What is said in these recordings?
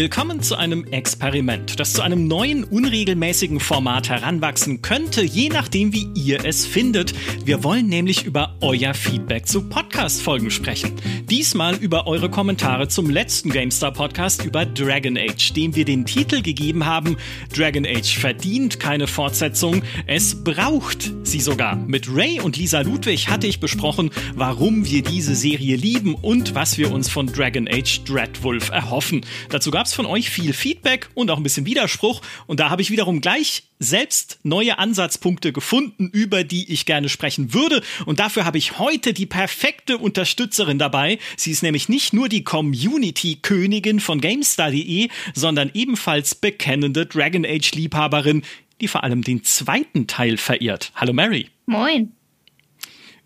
Willkommen zu einem Experiment, das zu einem neuen, unregelmäßigen Format heranwachsen könnte, je nachdem, wie ihr es findet. Wir wollen nämlich über euer Feedback zu Podcast-Folgen sprechen. Diesmal über eure Kommentare zum letzten GameStar-Podcast über Dragon Age, dem wir den Titel gegeben haben: Dragon Age verdient keine Fortsetzung, es braucht sie sogar. Mit Ray und Lisa Ludwig hatte ich besprochen, warum wir diese Serie lieben und was wir uns von Dragon Age Dreadwolf erhoffen. Dazu gab es von euch viel Feedback und auch ein bisschen Widerspruch. Und da habe ich wiederum gleich selbst neue Ansatzpunkte gefunden, über die ich gerne sprechen würde. Und dafür habe ich heute die perfekte Unterstützerin dabei. Sie ist nämlich nicht nur die Community-Königin von GameStar.de, sondern ebenfalls bekennende Dragon Age-Liebhaberin, die vor allem den zweiten Teil verehrt. Hallo Mary. Moin.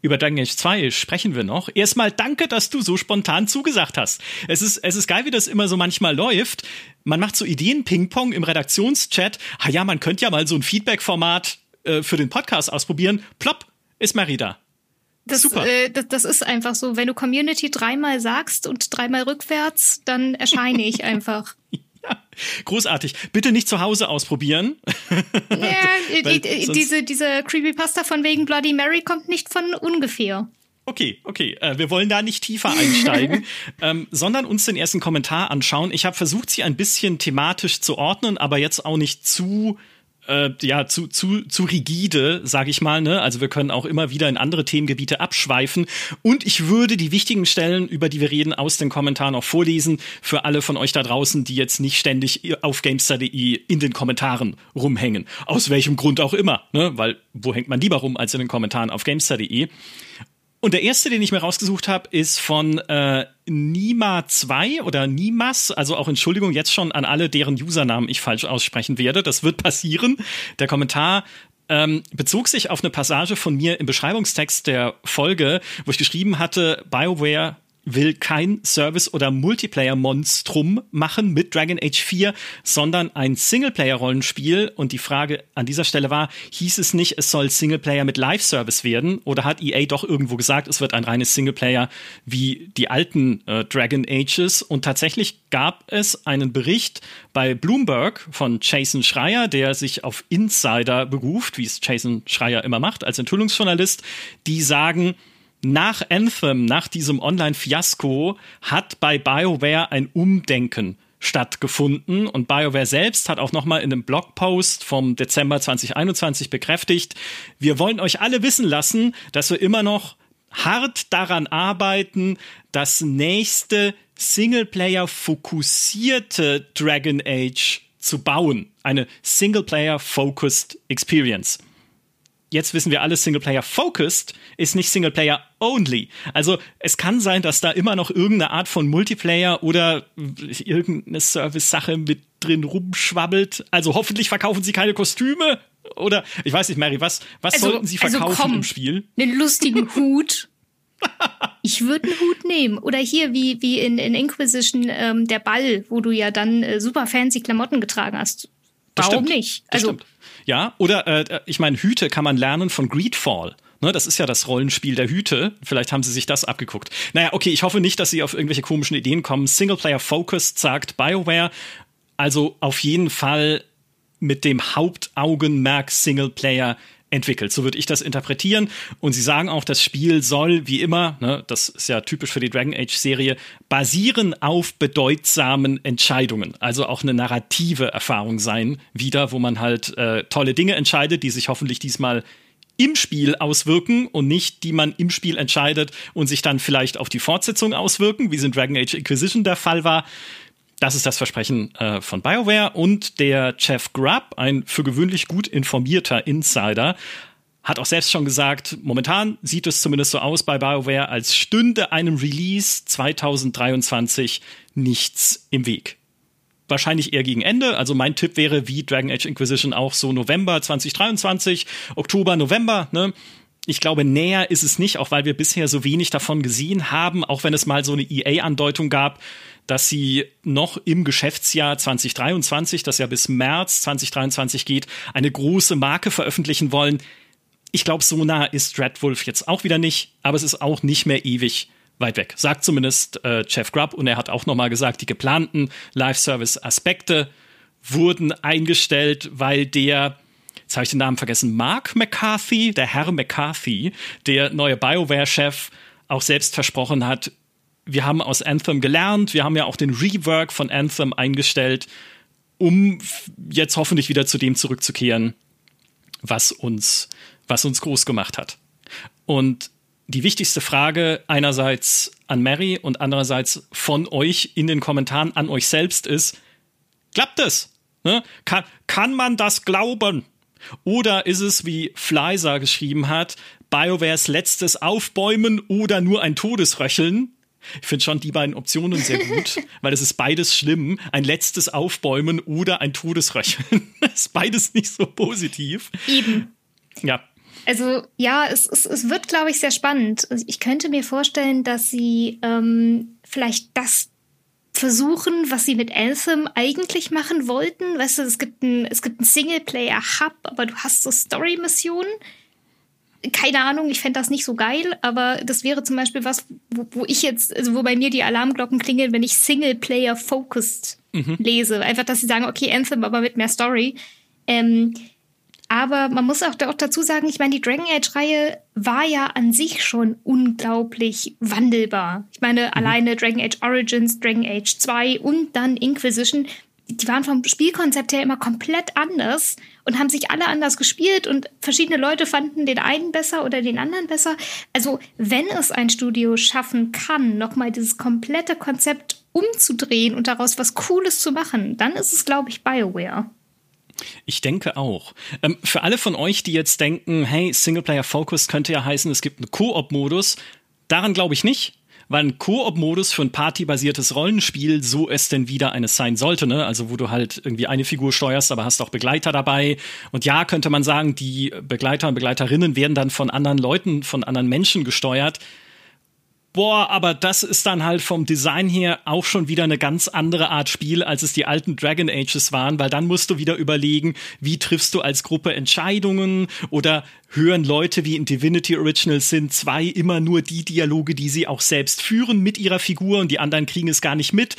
Über Dragon Age 2 sprechen wir noch. Erstmal danke, dass du so spontan zugesagt hast. Es ist, es ist geil, wie das immer so manchmal läuft. Man macht so Ideen-Ping-Pong im Redaktionschat. Ah ja, man könnte ja mal so ein Feedback-Format äh, für den Podcast ausprobieren. Plopp, ist Mary da. Das, Super. Äh, das, das ist einfach so. Wenn du Community dreimal sagst und dreimal rückwärts, dann erscheine ich einfach. Ja, großartig. Bitte nicht zu Hause ausprobieren. Ja, die, die, diese, diese Creepypasta von wegen Bloody Mary kommt nicht von ungefähr. Okay, okay. Äh, wir wollen da nicht tiefer einsteigen, ähm, sondern uns den ersten Kommentar anschauen. Ich habe versucht, sie ein bisschen thematisch zu ordnen, aber jetzt auch nicht zu äh, ja zu, zu, zu rigide, sage ich mal. Ne? Also wir können auch immer wieder in andere Themengebiete abschweifen. Und ich würde die wichtigen Stellen, über die wir reden, aus den Kommentaren auch vorlesen für alle von euch da draußen, die jetzt nicht ständig auf Gamestar.de in den Kommentaren rumhängen. Aus welchem Grund auch immer. Ne? Weil wo hängt man lieber rum als in den Kommentaren auf Gamestar.de? Und der erste, den ich mir rausgesucht habe, ist von äh, Nima2 oder Nimas. Also auch Entschuldigung jetzt schon an alle, deren Usernamen ich falsch aussprechen werde. Das wird passieren. Der Kommentar ähm, bezog sich auf eine Passage von mir im Beschreibungstext der Folge, wo ich geschrieben hatte, BioWare will kein Service- oder Multiplayer-Monstrum machen mit Dragon Age 4, sondern ein Singleplayer-Rollenspiel. Und die Frage an dieser Stelle war, hieß es nicht, es soll Singleplayer mit Live-Service werden? Oder hat EA doch irgendwo gesagt, es wird ein reines Singleplayer wie die alten äh, Dragon Ages? Und tatsächlich gab es einen Bericht bei Bloomberg von Jason Schreier, der sich auf Insider beruft, wie es Jason Schreier immer macht, als Enthüllungsjournalist, die sagen, nach Anthem, nach diesem Online-Fiasko, hat bei BioWare ein Umdenken stattgefunden und BioWare selbst hat auch nochmal in einem Blogpost vom Dezember 2021 bekräftigt, wir wollen euch alle wissen lassen, dass wir immer noch hart daran arbeiten, das nächste Singleplayer fokussierte Dragon Age zu bauen. Eine Singleplayer focused Experience jetzt wissen wir alle, Singleplayer focused ist nicht Singleplayer only. Also es kann sein, dass da immer noch irgendeine Art von Multiplayer oder irgendeine Service-Sache mit drin rumschwabbelt. Also hoffentlich verkaufen sie keine Kostüme. Oder ich weiß nicht, Mary, was, was also, sollten sie also verkaufen also komm, im Spiel? Einen lustigen Hut. Ich würde einen Hut nehmen. Oder hier wie, wie in, in Inquisition ähm, der Ball, wo du ja dann äh, super fancy Klamotten getragen hast. Warum nicht? Also, stimmt. Ja, oder äh, ich meine, Hüte kann man lernen von Greedfall. Ne, das ist ja das Rollenspiel der Hüte. Vielleicht haben sie sich das abgeguckt. Naja, okay, ich hoffe nicht, dass sie auf irgendwelche komischen Ideen kommen. Singleplayer-Focused sagt BioWare. Also auf jeden Fall mit dem Hauptaugenmerk Singleplayer entwickelt. So würde ich das interpretieren. Und sie sagen auch, das Spiel soll, wie immer, ne, das ist ja typisch für die Dragon Age-Serie, basieren auf bedeutsamen Entscheidungen. Also auch eine narrative Erfahrung sein, wieder, wo man halt äh, tolle Dinge entscheidet, die sich hoffentlich diesmal im Spiel auswirken und nicht die man im Spiel entscheidet und sich dann vielleicht auf die Fortsetzung auswirken, wie es in Dragon Age Inquisition der Fall war. Das ist das Versprechen äh, von BioWare und der Jeff Grubb, ein für gewöhnlich gut informierter Insider, hat auch selbst schon gesagt, momentan sieht es zumindest so aus bei BioWare, als stünde einem Release 2023 nichts im Weg. Wahrscheinlich eher gegen Ende. Also mein Tipp wäre, wie Dragon Age Inquisition auch so November 2023, Oktober, November, ne? Ich glaube, näher ist es nicht, auch weil wir bisher so wenig davon gesehen haben, auch wenn es mal so eine EA-Andeutung gab dass sie noch im Geschäftsjahr 2023, das ja bis März 2023 geht, eine große Marke veröffentlichen wollen. Ich glaube, so nah ist Dreadwolf jetzt auch wieder nicht, aber es ist auch nicht mehr ewig weit weg. Sagt zumindest äh, Jeff Grubb und er hat auch nochmal gesagt, die geplanten Live-Service-Aspekte wurden eingestellt, weil der jetzt habe ich den Namen vergessen, Mark McCarthy, der Herr McCarthy, der neue BioWare-Chef, auch selbst versprochen hat, wir haben aus Anthem gelernt, wir haben ja auch den Rework von Anthem eingestellt, um jetzt hoffentlich wieder zu dem zurückzukehren, was uns, was uns groß gemacht hat. Und die wichtigste Frage einerseits an Mary und andererseits von euch in den Kommentaren an euch selbst ist, klappt es? Ne? Kann, kann man das glauben? Oder ist es, wie Fleiser geschrieben hat, BioWares letztes Aufbäumen oder nur ein Todesröcheln? Ich finde schon die beiden Optionen sehr gut, weil es ist beides schlimm. Ein letztes Aufbäumen oder ein Todesröcheln. Das ist beides nicht so positiv. Eben. Ja. Also ja, es, es, es wird, glaube ich, sehr spannend. Ich könnte mir vorstellen, dass sie ähm, vielleicht das versuchen, was sie mit Anthem eigentlich machen wollten. Weißt du, es gibt ein, es gibt ein Singleplayer-Hub, aber du hast so Story-Missionen. Keine Ahnung, ich fände das nicht so geil, aber das wäre zum Beispiel was, wo, wo ich jetzt, also wo bei mir die Alarmglocken klingeln, wenn ich Singleplayer-focused mhm. lese. Einfach, dass sie sagen, okay, Anthem, aber mit mehr Story. Ähm, aber man muss auch, auch dazu sagen, ich meine, die Dragon Age-Reihe war ja an sich schon unglaublich wandelbar. Ich meine, mhm. alleine Dragon Age Origins, Dragon Age 2 und dann Inquisition, die waren vom Spielkonzept her immer komplett anders und haben sich alle anders gespielt und verschiedene Leute fanden den einen besser oder den anderen besser. Also, wenn es ein Studio schaffen kann, nochmal dieses komplette Konzept umzudrehen und daraus was Cooles zu machen, dann ist es, glaube ich, BioWare. Ich denke auch. Ähm, für alle von euch, die jetzt denken, hey, Singleplayer Focus könnte ja heißen, es gibt einen Koop-Modus, daran glaube ich nicht. Weil ein Koop-Modus für ein partybasiertes Rollenspiel, so es denn wieder eines sein sollte, ne? Also wo du halt irgendwie eine Figur steuerst, aber hast auch Begleiter dabei. Und ja, könnte man sagen, die Begleiter und Begleiterinnen werden dann von anderen Leuten, von anderen Menschen gesteuert boah, aber das ist dann halt vom Design her auch schon wieder eine ganz andere Art Spiel, als es die alten Dragon Ages waren, weil dann musst du wieder überlegen, wie triffst du als Gruppe Entscheidungen oder hören Leute wie in Divinity Original Sin 2 immer nur die Dialoge, die sie auch selbst führen mit ihrer Figur und die anderen kriegen es gar nicht mit.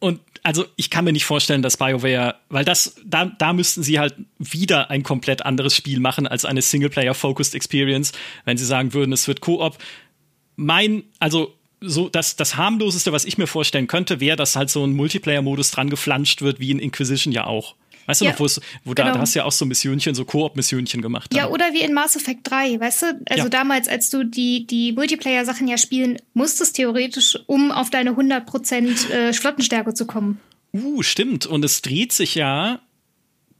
Und also ich kann mir nicht vorstellen, dass BioWare, weil das, da, da müssten sie halt wieder ein komplett anderes Spiel machen als eine Singleplayer-Focused Experience, wenn sie sagen würden, es wird Koop mein, also so das, das harmloseste, was ich mir vorstellen könnte, wäre, dass halt so ein Multiplayer-Modus dran geflanscht wird, wie in Inquisition ja auch. Weißt ja, du noch, wo genau. da, da hast du ja auch so Missionchen, so Koop-Missionchen gemacht. Ja, oder wie in Mass Effect 3, weißt du? Also ja. damals, als du die, die Multiplayer-Sachen ja spielen musstest, theoretisch, um auf deine 100% äh, Flottenstärke zu kommen. Uh, stimmt. Und es dreht sich ja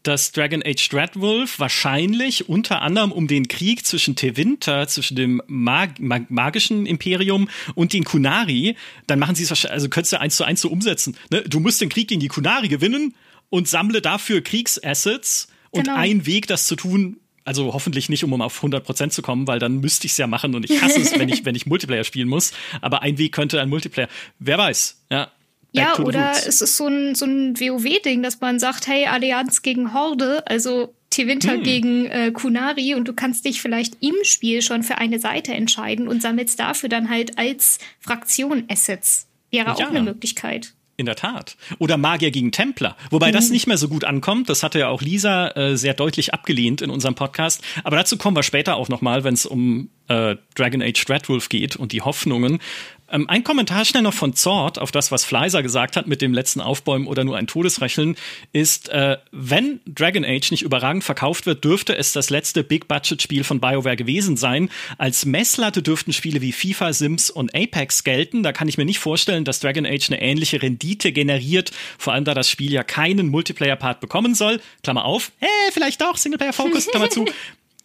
dass Dragon Age Dreadwolf wahrscheinlich unter anderem um den Krieg zwischen Tevinter, zwischen dem Mag Mag magischen Imperium und den Kunari, dann machen sie es wahrscheinlich, also könntest du eins zu eins so umsetzen. Ne? Du musst den Krieg gegen die Kunari gewinnen und sammle dafür Kriegsassets und genau. ein Weg, das zu tun, also hoffentlich nicht, um auf 100% zu kommen, weil dann müsste ich es ja machen und ich hasse es, wenn ich, wenn ich Multiplayer spielen muss. Aber ein Weg könnte ein Multiplayer. Wer weiß, ja. Ja, oder es ist so ein, so ein WoW-Ding, dass man sagt, hey, Allianz gegen Horde, also Tevinter hm. gegen äh, Kunari und du kannst dich vielleicht im Spiel schon für eine Seite entscheiden und sammelst dafür dann halt als Fraktion Assets. Wäre ja. auch eine Möglichkeit. In der Tat. Oder Magier gegen Templer. Wobei mhm. das nicht mehr so gut ankommt. Das hatte ja auch Lisa äh, sehr deutlich abgelehnt in unserem Podcast. Aber dazu kommen wir später auch nochmal, wenn es um äh, Dragon Age Dreadwolf geht und die Hoffnungen. Ähm, ein Kommentar schnell noch von Zord auf das, was Fleiser gesagt hat mit dem letzten Aufbäumen oder nur ein Todesrechnen, ist, äh, wenn Dragon Age nicht überragend verkauft wird, dürfte es das letzte Big-Budget-Spiel von BioWare gewesen sein. Als Messlatte dürften Spiele wie FIFA, Sims und Apex gelten. Da kann ich mir nicht vorstellen, dass Dragon Age eine ähnliche Rendite generiert, vor allem da das Spiel ja keinen Multiplayer-Part bekommen soll. Klammer auf, äh, vielleicht doch, Singleplayer-Focus, Klammer zu.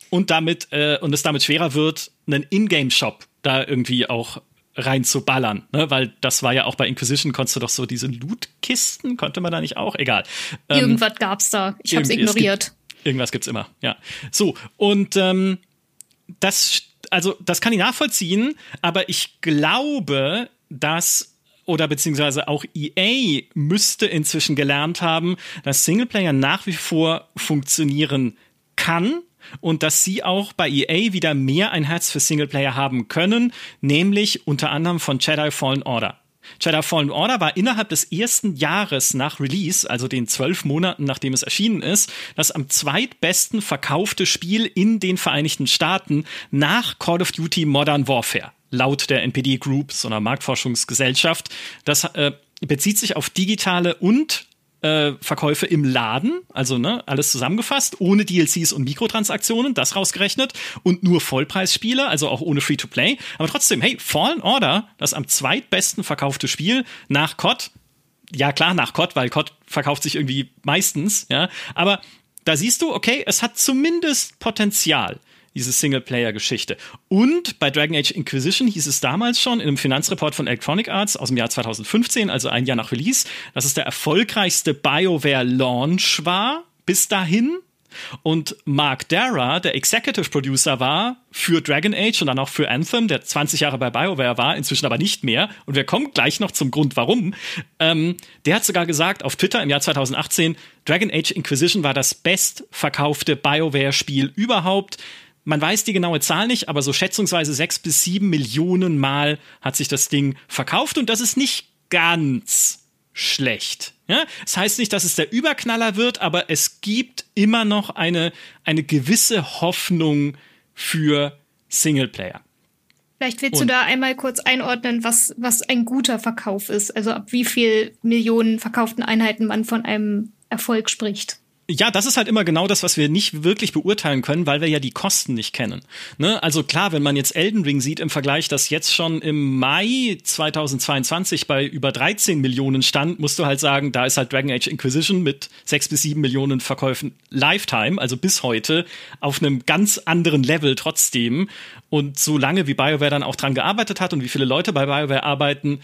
Und damit, äh, und es damit schwerer wird, einen Ingame-Shop da irgendwie auch rein zu ballern, ne? weil das war ja auch bei Inquisition, konntest du doch so diese Lootkisten, konnte man da nicht auch? Egal. Ähm, Irgendwas gab's da, ich hab's ignoriert. Gibt, irgendwas gibt's immer, ja. So, und ähm, das, also das kann ich nachvollziehen, aber ich glaube, dass oder beziehungsweise auch EA müsste inzwischen gelernt haben, dass Singleplayer nach wie vor funktionieren kann, und dass sie auch bei EA wieder mehr ein Herz für Singleplayer haben können, nämlich unter anderem von Jedi Fallen Order. Jedi Fallen Order war innerhalb des ersten Jahres nach Release, also den zwölf Monaten nachdem es erschienen ist, das am zweitbesten verkaufte Spiel in den Vereinigten Staaten nach Call of Duty Modern Warfare. Laut der NPD Group, so einer Marktforschungsgesellschaft. Das äh, bezieht sich auf digitale und äh, Verkäufe im Laden, also ne, alles zusammengefasst, ohne DLCs und Mikrotransaktionen, das rausgerechnet und nur Vollpreisspiele, also auch ohne Free-to-Play. Aber trotzdem, hey, Fallen Order, das am zweitbesten verkaufte Spiel nach COD, ja klar nach COD, weil COD verkauft sich irgendwie meistens, ja, aber da siehst du, okay, es hat zumindest Potenzial diese Singleplayer-Geschichte. Und bei Dragon Age Inquisition hieß es damals schon in einem Finanzreport von Electronic Arts aus dem Jahr 2015, also ein Jahr nach Release, dass es der erfolgreichste BioWare-Launch war bis dahin. Und Mark Dara, der Executive Producer war für Dragon Age und dann auch für Anthem, der 20 Jahre bei BioWare war, inzwischen aber nicht mehr. Und wir kommen gleich noch zum Grund, warum. Ähm, der hat sogar gesagt auf Twitter im Jahr 2018, Dragon Age Inquisition war das bestverkaufte BioWare-Spiel überhaupt. Man weiß die genaue Zahl nicht, aber so schätzungsweise sechs bis sieben Millionen Mal hat sich das Ding verkauft und das ist nicht ganz schlecht. Ja? Das heißt nicht, dass es der Überknaller wird, aber es gibt immer noch eine, eine gewisse Hoffnung für Singleplayer. Vielleicht willst und du da einmal kurz einordnen, was, was ein guter Verkauf ist. Also ab wie viel Millionen verkauften Einheiten man von einem Erfolg spricht ja, das ist halt immer genau das, was wir nicht wirklich beurteilen können, weil wir ja die Kosten nicht kennen. Ne? Also klar, wenn man jetzt Elden Ring sieht im Vergleich, dass jetzt schon im Mai 2022 bei über 13 Millionen stand, musst du halt sagen, da ist halt Dragon Age Inquisition mit 6 bis 7 Millionen Verkäufen Lifetime, also bis heute, auf einem ganz anderen Level trotzdem. Und so lange wie BioWare dann auch dran gearbeitet hat und wie viele Leute bei BioWare arbeiten,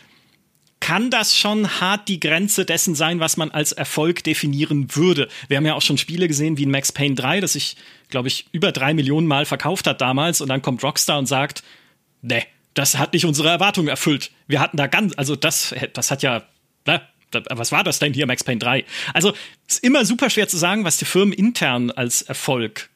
kann das schon hart die Grenze dessen sein, was man als Erfolg definieren würde. Wir haben ja auch schon Spiele gesehen wie in Max Payne 3, das sich, glaube ich, über drei Millionen Mal verkauft hat damals und dann kommt Rockstar und sagt, ne, das hat nicht unsere Erwartungen erfüllt. Wir hatten da ganz, also das, das hat ja, ne, was war das denn hier, Max Payne 3? Also, ist immer super schwer zu sagen, was die Firmen intern als Erfolg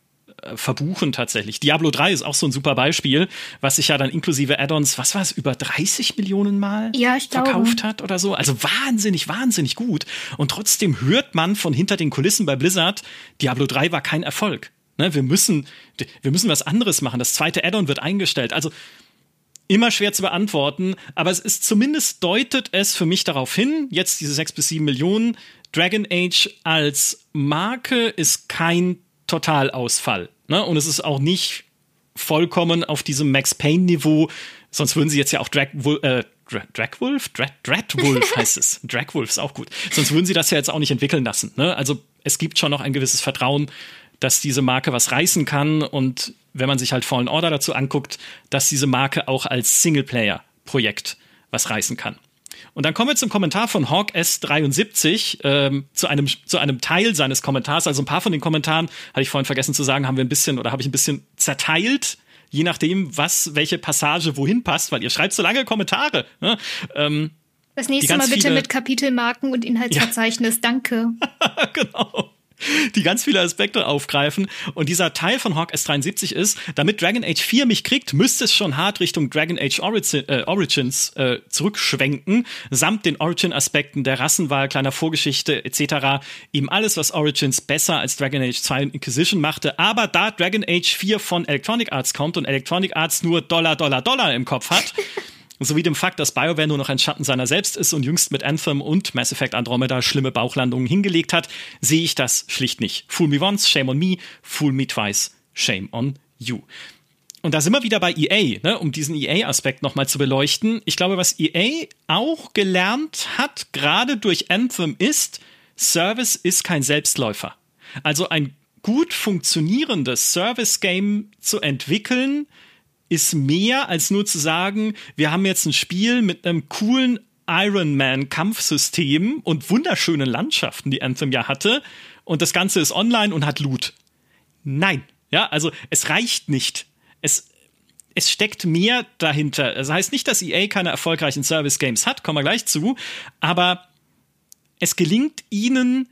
verbuchen tatsächlich. Diablo 3 ist auch so ein super Beispiel, was sich ja dann inklusive Add-ons, was war es, über 30 Millionen Mal ja, verkauft hat oder so. Also wahnsinnig, wahnsinnig gut. Und trotzdem hört man von hinter den Kulissen bei Blizzard, Diablo 3 war kein Erfolg. Ne, wir müssen, wir müssen was anderes machen. Das zweite Add-on wird eingestellt. Also immer schwer zu beantworten, aber es ist zumindest deutet es für mich darauf hin, jetzt diese sechs bis sieben Millionen, Dragon Age als Marke ist kein Totalausfall. Ne? Und es ist auch nicht vollkommen auf diesem Max Payne-Niveau, sonst würden sie jetzt ja auch Drag, äh, Dragwolf? Drag, Dreadwolf heißt es. Dragwolf ist auch gut. Sonst würden sie das ja jetzt auch nicht entwickeln lassen. Ne? Also es gibt schon noch ein gewisses Vertrauen, dass diese Marke was reißen kann und wenn man sich halt Fallen Order dazu anguckt, dass diese Marke auch als Singleplayer-Projekt was reißen kann. Und dann kommen wir zum Kommentar von Hawk S73 ähm, zu einem zu einem Teil seines Kommentars. Also ein paar von den Kommentaren hatte ich vorhin vergessen zu sagen, haben wir ein bisschen oder habe ich ein bisschen zerteilt, je nachdem, was welche Passage wohin passt, weil ihr schreibt so lange Kommentare. Ne? Ähm, das nächste Mal bitte mit Kapitelmarken und Inhaltsverzeichnis. Ja. Danke. genau die ganz viele Aspekte aufgreifen. Und dieser Teil von Hawk S73 ist, damit Dragon Age 4 mich kriegt, müsste es schon hart Richtung Dragon Age Origin, äh, Origins äh, zurückschwenken, samt den Origin-Aspekten der Rassenwahl, kleiner Vorgeschichte etc. Eben alles, was Origins besser als Dragon Age 2 und Inquisition machte. Aber da Dragon Age 4 von Electronic Arts kommt und Electronic Arts nur Dollar, Dollar, Dollar im Kopf hat, sowie dem Fakt, dass BioWare nur noch ein Schatten seiner selbst ist und jüngst mit Anthem und Mass Effect Andromeda schlimme Bauchlandungen hingelegt hat, sehe ich das schlicht nicht. Fool me once, shame on me, fool me twice, shame on you. Und da sind wir wieder bei EA, ne, um diesen EA-Aspekt nochmal zu beleuchten. Ich glaube, was EA auch gelernt hat, gerade durch Anthem, ist, Service ist kein Selbstläufer. Also ein gut funktionierendes Service-Game zu entwickeln, ist mehr als nur zu sagen, wir haben jetzt ein Spiel mit einem coolen Iron Man Kampfsystem und wunderschönen Landschaften, die Anthem ja hatte. Und das Ganze ist online und hat Loot. Nein. Ja, also es reicht nicht. Es, es steckt mehr dahinter. Das heißt nicht, dass EA keine erfolgreichen Service Games hat, kommen wir gleich zu. Aber es gelingt ihnen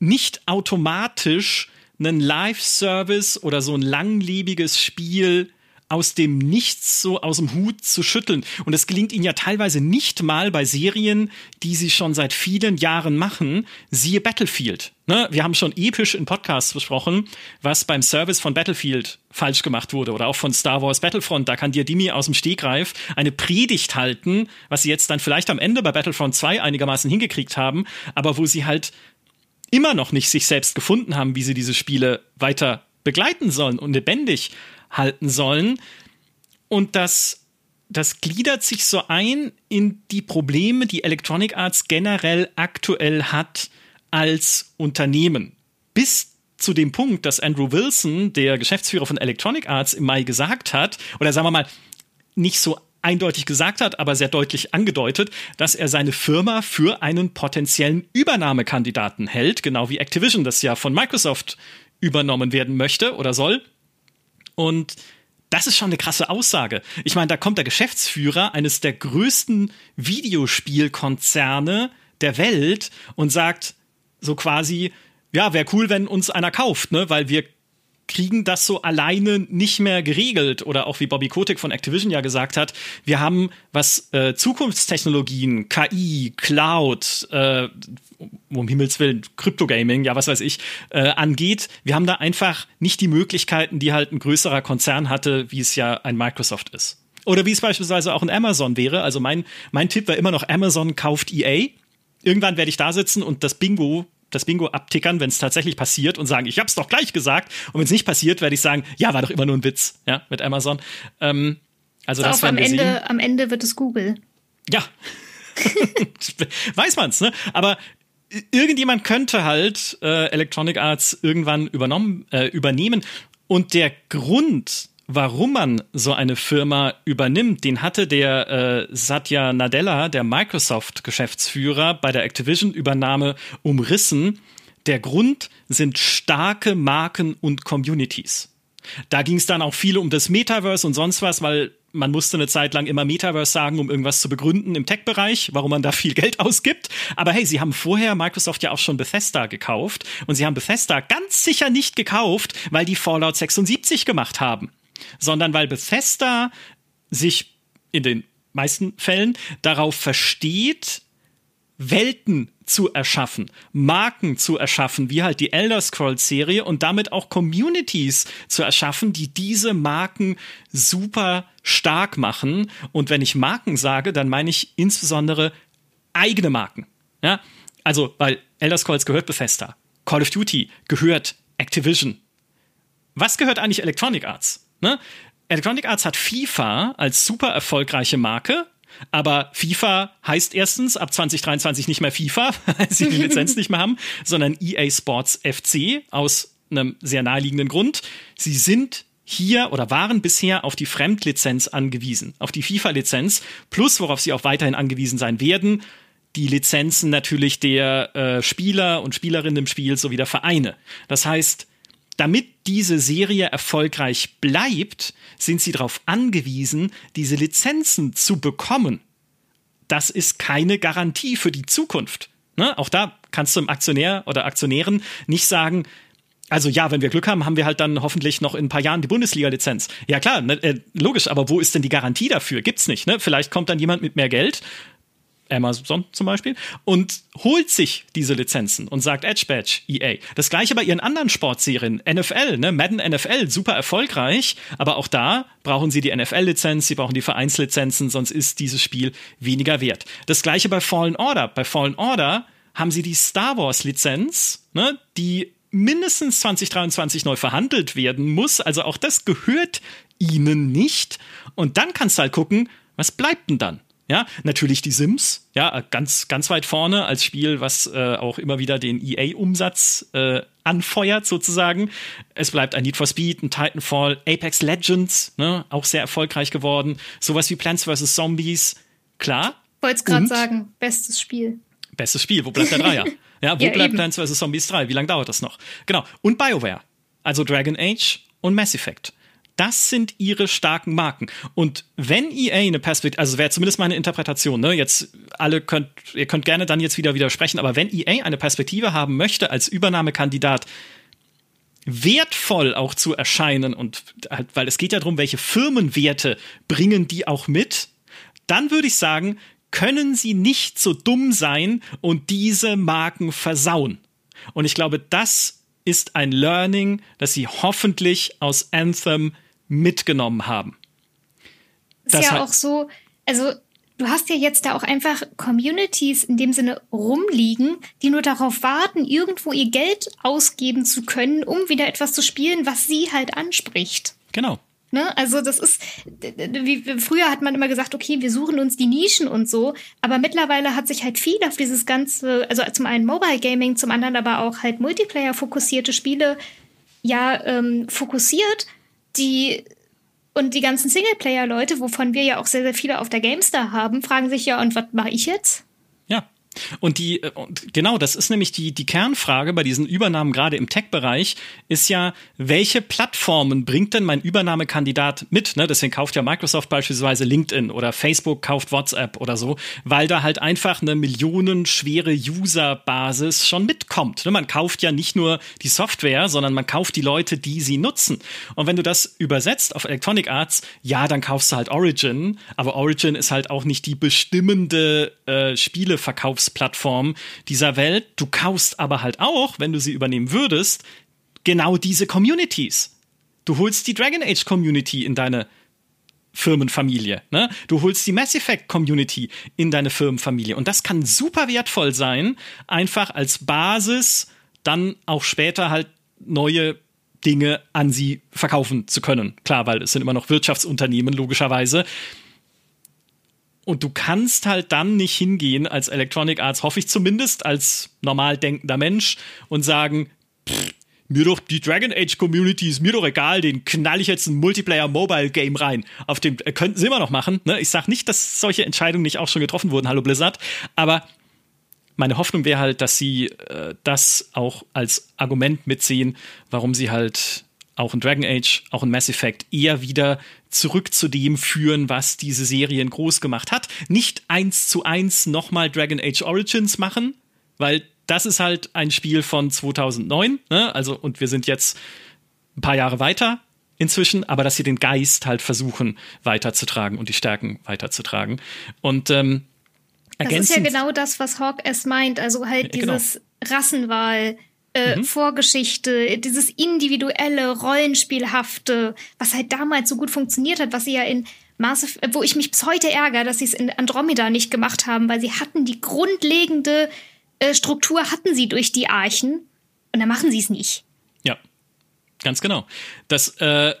nicht automatisch einen Live-Service oder so ein langlebiges Spiel aus dem Nichts so aus dem Hut zu schütteln. Und es gelingt ihnen ja teilweise nicht mal bei Serien, die sie schon seit vielen Jahren machen, siehe Battlefield. Ne? Wir haben schon episch in Podcasts besprochen, was beim Service von Battlefield falsch gemacht wurde oder auch von Star Wars Battlefront. Da kann dir Dimi aus dem Stegreif eine Predigt halten, was sie jetzt dann vielleicht am Ende bei Battlefront 2 einigermaßen hingekriegt haben, aber wo sie halt immer noch nicht sich selbst gefunden haben, wie sie diese Spiele weiter begleiten sollen und lebendig halten sollen. Und das, das gliedert sich so ein in die Probleme, die Electronic Arts generell aktuell hat als Unternehmen. Bis zu dem Punkt, dass Andrew Wilson, der Geschäftsführer von Electronic Arts, im Mai gesagt hat, oder sagen wir mal, nicht so eindeutig gesagt hat, aber sehr deutlich angedeutet, dass er seine Firma für einen potenziellen Übernahmekandidaten hält, genau wie Activision das ja von Microsoft übernommen werden möchte oder soll. Und das ist schon eine krasse Aussage. Ich meine, da kommt der Geschäftsführer eines der größten Videospielkonzerne der Welt und sagt so quasi, ja, wäre cool, wenn uns einer kauft, ne, weil wir kriegen das so alleine nicht mehr geregelt. Oder auch wie Bobby Kotick von Activision ja gesagt hat, wir haben, was äh, Zukunftstechnologien, KI, Cloud, äh, um Himmels Willen, Crypto-Gaming, ja, was weiß ich, äh, angeht, wir haben da einfach nicht die Möglichkeiten, die halt ein größerer Konzern hatte, wie es ja ein Microsoft ist. Oder wie es beispielsweise auch ein Amazon wäre. Also mein, mein Tipp war immer noch, Amazon kauft EA. Irgendwann werde ich da sitzen und das Bingo das Bingo abtickern, wenn es tatsächlich passiert und sagen, ich hab's doch gleich gesagt. Und wenn es nicht passiert, werde ich sagen, ja, war doch immer nur ein Witz, ja, mit Amazon. Ähm, also das am Ende, sehen. am Ende wird es Google. Ja. Weiß man's, ne? Aber irgendjemand könnte halt äh, Electronic Arts irgendwann übernommen, äh, übernehmen. Und der Grund, warum man so eine Firma übernimmt, den hatte der äh, Satya Nadella, der Microsoft-Geschäftsführer, bei der Activision-Übernahme umrissen. Der Grund sind starke Marken und Communities. Da ging es dann auch viel um das Metaverse und sonst was, weil man musste eine Zeit lang immer Metaverse sagen, um irgendwas zu begründen im Tech-Bereich, warum man da viel Geld ausgibt. Aber hey, sie haben vorher Microsoft ja auch schon Bethesda gekauft und sie haben Bethesda ganz sicher nicht gekauft, weil die Fallout 76 gemacht haben sondern weil Bethesda sich in den meisten Fällen darauf versteht, Welten zu erschaffen, Marken zu erschaffen, wie halt die Elder Scrolls Serie und damit auch Communities zu erschaffen, die diese Marken super stark machen. Und wenn ich Marken sage, dann meine ich insbesondere eigene Marken. Ja, also, weil Elder Scrolls gehört Bethesda, Call of Duty gehört Activision. Was gehört eigentlich Electronic Arts? Ne? Electronic Arts hat FIFA als super erfolgreiche Marke, aber FIFA heißt erstens ab 2023 nicht mehr FIFA, weil sie die Lizenz nicht mehr haben, sondern EA Sports FC aus einem sehr naheliegenden Grund. Sie sind hier oder waren bisher auf die Fremdlizenz angewiesen, auf die FIFA-Lizenz, plus worauf sie auch weiterhin angewiesen sein werden, die Lizenzen natürlich der äh, Spieler und Spielerinnen im Spiel sowie der Vereine. Das heißt, damit diese Serie erfolgreich bleibt, sind sie darauf angewiesen, diese Lizenzen zu bekommen. Das ist keine Garantie für die Zukunft. Ne? Auch da kannst du im Aktionär oder Aktionären nicht sagen, also ja, wenn wir Glück haben, haben wir halt dann hoffentlich noch in ein paar Jahren die Bundesliga-Lizenz. Ja klar, ne, äh, logisch, aber wo ist denn die Garantie dafür? Gibt's nicht. Ne? Vielleicht kommt dann jemand mit mehr Geld Amazon zum Beispiel, und holt sich diese Lizenzen und sagt Edge Badge, EA. Das gleiche bei ihren anderen Sportserien, NFL, ne, Madden NFL, super erfolgreich, aber auch da brauchen sie die NFL-Lizenz, sie brauchen die Vereinslizenzen, sonst ist dieses Spiel weniger wert. Das gleiche bei Fallen Order. Bei Fallen Order haben sie die Star Wars-Lizenz, ne, die mindestens 2023 neu verhandelt werden muss. Also auch das gehört ihnen nicht. Und dann kannst du halt gucken, was bleibt denn dann? Ja, natürlich die Sims, ja, ganz, ganz weit vorne als Spiel, was äh, auch immer wieder den EA-Umsatz äh, anfeuert, sozusagen. Es bleibt ein Need for Speed, ein Titanfall, Apex Legends, ne, auch sehr erfolgreich geworden. Sowas wie Plants vs. Zombies, klar. Wollte gerade sagen, bestes Spiel. Bestes Spiel, wo bleibt der Dreier? ja, wo ja, bleibt eben. Plants vs. Zombies 3? Wie lange dauert das noch? Genau. Und BioWare. Also Dragon Age und Mass Effect. Das sind ihre starken Marken. Und wenn EA eine Perspektive, also wäre zumindest meine Interpretation, ne, jetzt alle könnt, ihr könnt gerne dann jetzt wieder widersprechen, aber wenn EA eine Perspektive haben möchte als Übernahmekandidat, wertvoll auch zu erscheinen und halt, weil es geht ja darum, welche Firmenwerte bringen die auch mit, dann würde ich sagen, können sie nicht so dumm sein und diese Marken versauen. Und ich glaube, das ist ein Learning, das sie hoffentlich aus Anthem mitgenommen haben. Das ist ja auch so, also du hast ja jetzt da auch einfach Communities in dem Sinne rumliegen, die nur darauf warten, irgendwo ihr Geld ausgeben zu können, um wieder etwas zu spielen, was sie halt anspricht. Genau. Ne? Also das ist, wie früher hat man immer gesagt, okay, wir suchen uns die Nischen und so, aber mittlerweile hat sich halt viel auf dieses ganze, also zum einen Mobile Gaming, zum anderen aber auch halt Multiplayer fokussierte Spiele ja ähm, fokussiert, die und die ganzen Singleplayer-Leute, wovon wir ja auch sehr, sehr viele auf der Gamestar haben, fragen sich ja, und was mache ich jetzt? Und die, äh, und genau, das ist nämlich die, die Kernfrage bei diesen Übernahmen gerade im Tech-Bereich, ist ja, welche Plattformen bringt denn mein Übernahmekandidat mit? Ne? Deswegen kauft ja Microsoft beispielsweise LinkedIn oder Facebook kauft WhatsApp oder so, weil da halt einfach eine millionenschwere Userbasis schon mitkommt. Ne? Man kauft ja nicht nur die Software, sondern man kauft die Leute, die sie nutzen. Und wenn du das übersetzt auf Electronic Arts, ja, dann kaufst du halt Origin, aber Origin ist halt auch nicht die bestimmende äh, Spieleverkaufs Plattform dieser Welt. Du kaufst aber halt auch, wenn du sie übernehmen würdest, genau diese Communities. Du holst die Dragon Age Community in deine Firmenfamilie. Ne? Du holst die Mass Effect Community in deine Firmenfamilie. Und das kann super wertvoll sein, einfach als Basis dann auch später halt neue Dinge an sie verkaufen zu können. Klar, weil es sind immer noch Wirtschaftsunternehmen, logischerweise. Und du kannst halt dann nicht hingehen als Electronic Arts, hoffe ich zumindest, als normal denkender Mensch und sagen, pff, mir doch die Dragon Age Community ist mir doch egal, den knall ich jetzt ein Multiplayer Mobile Game rein. Auf dem äh, könnten sie immer noch machen. Ne? Ich sag nicht, dass solche Entscheidungen nicht auch schon getroffen wurden, hallo Blizzard, aber meine Hoffnung wäre halt, dass sie äh, das auch als Argument mitsehen, warum sie halt auch in Dragon Age, auch in Mass Effect eher wieder zurück zu dem führen, was diese Serien groß gemacht hat. Nicht eins zu eins nochmal Dragon Age Origins machen, weil das ist halt ein Spiel von 2009, ne? also und wir sind jetzt ein paar Jahre weiter inzwischen, aber dass sie den Geist halt versuchen weiterzutragen und die Stärken weiterzutragen und ähm, das ist ja genau das, was Hawk S meint, also halt genau. dieses genau. Rassenwahl, äh, mhm. Vorgeschichte, dieses individuelle, rollenspielhafte, was halt damals so gut funktioniert hat, was sie ja in Massive, wo ich mich bis heute ärgere, dass sie es in Andromeda nicht gemacht haben, weil sie hatten die grundlegende äh, Struktur, hatten sie durch die Archen und dann machen sie es nicht. Ja, ganz genau. Das, äh,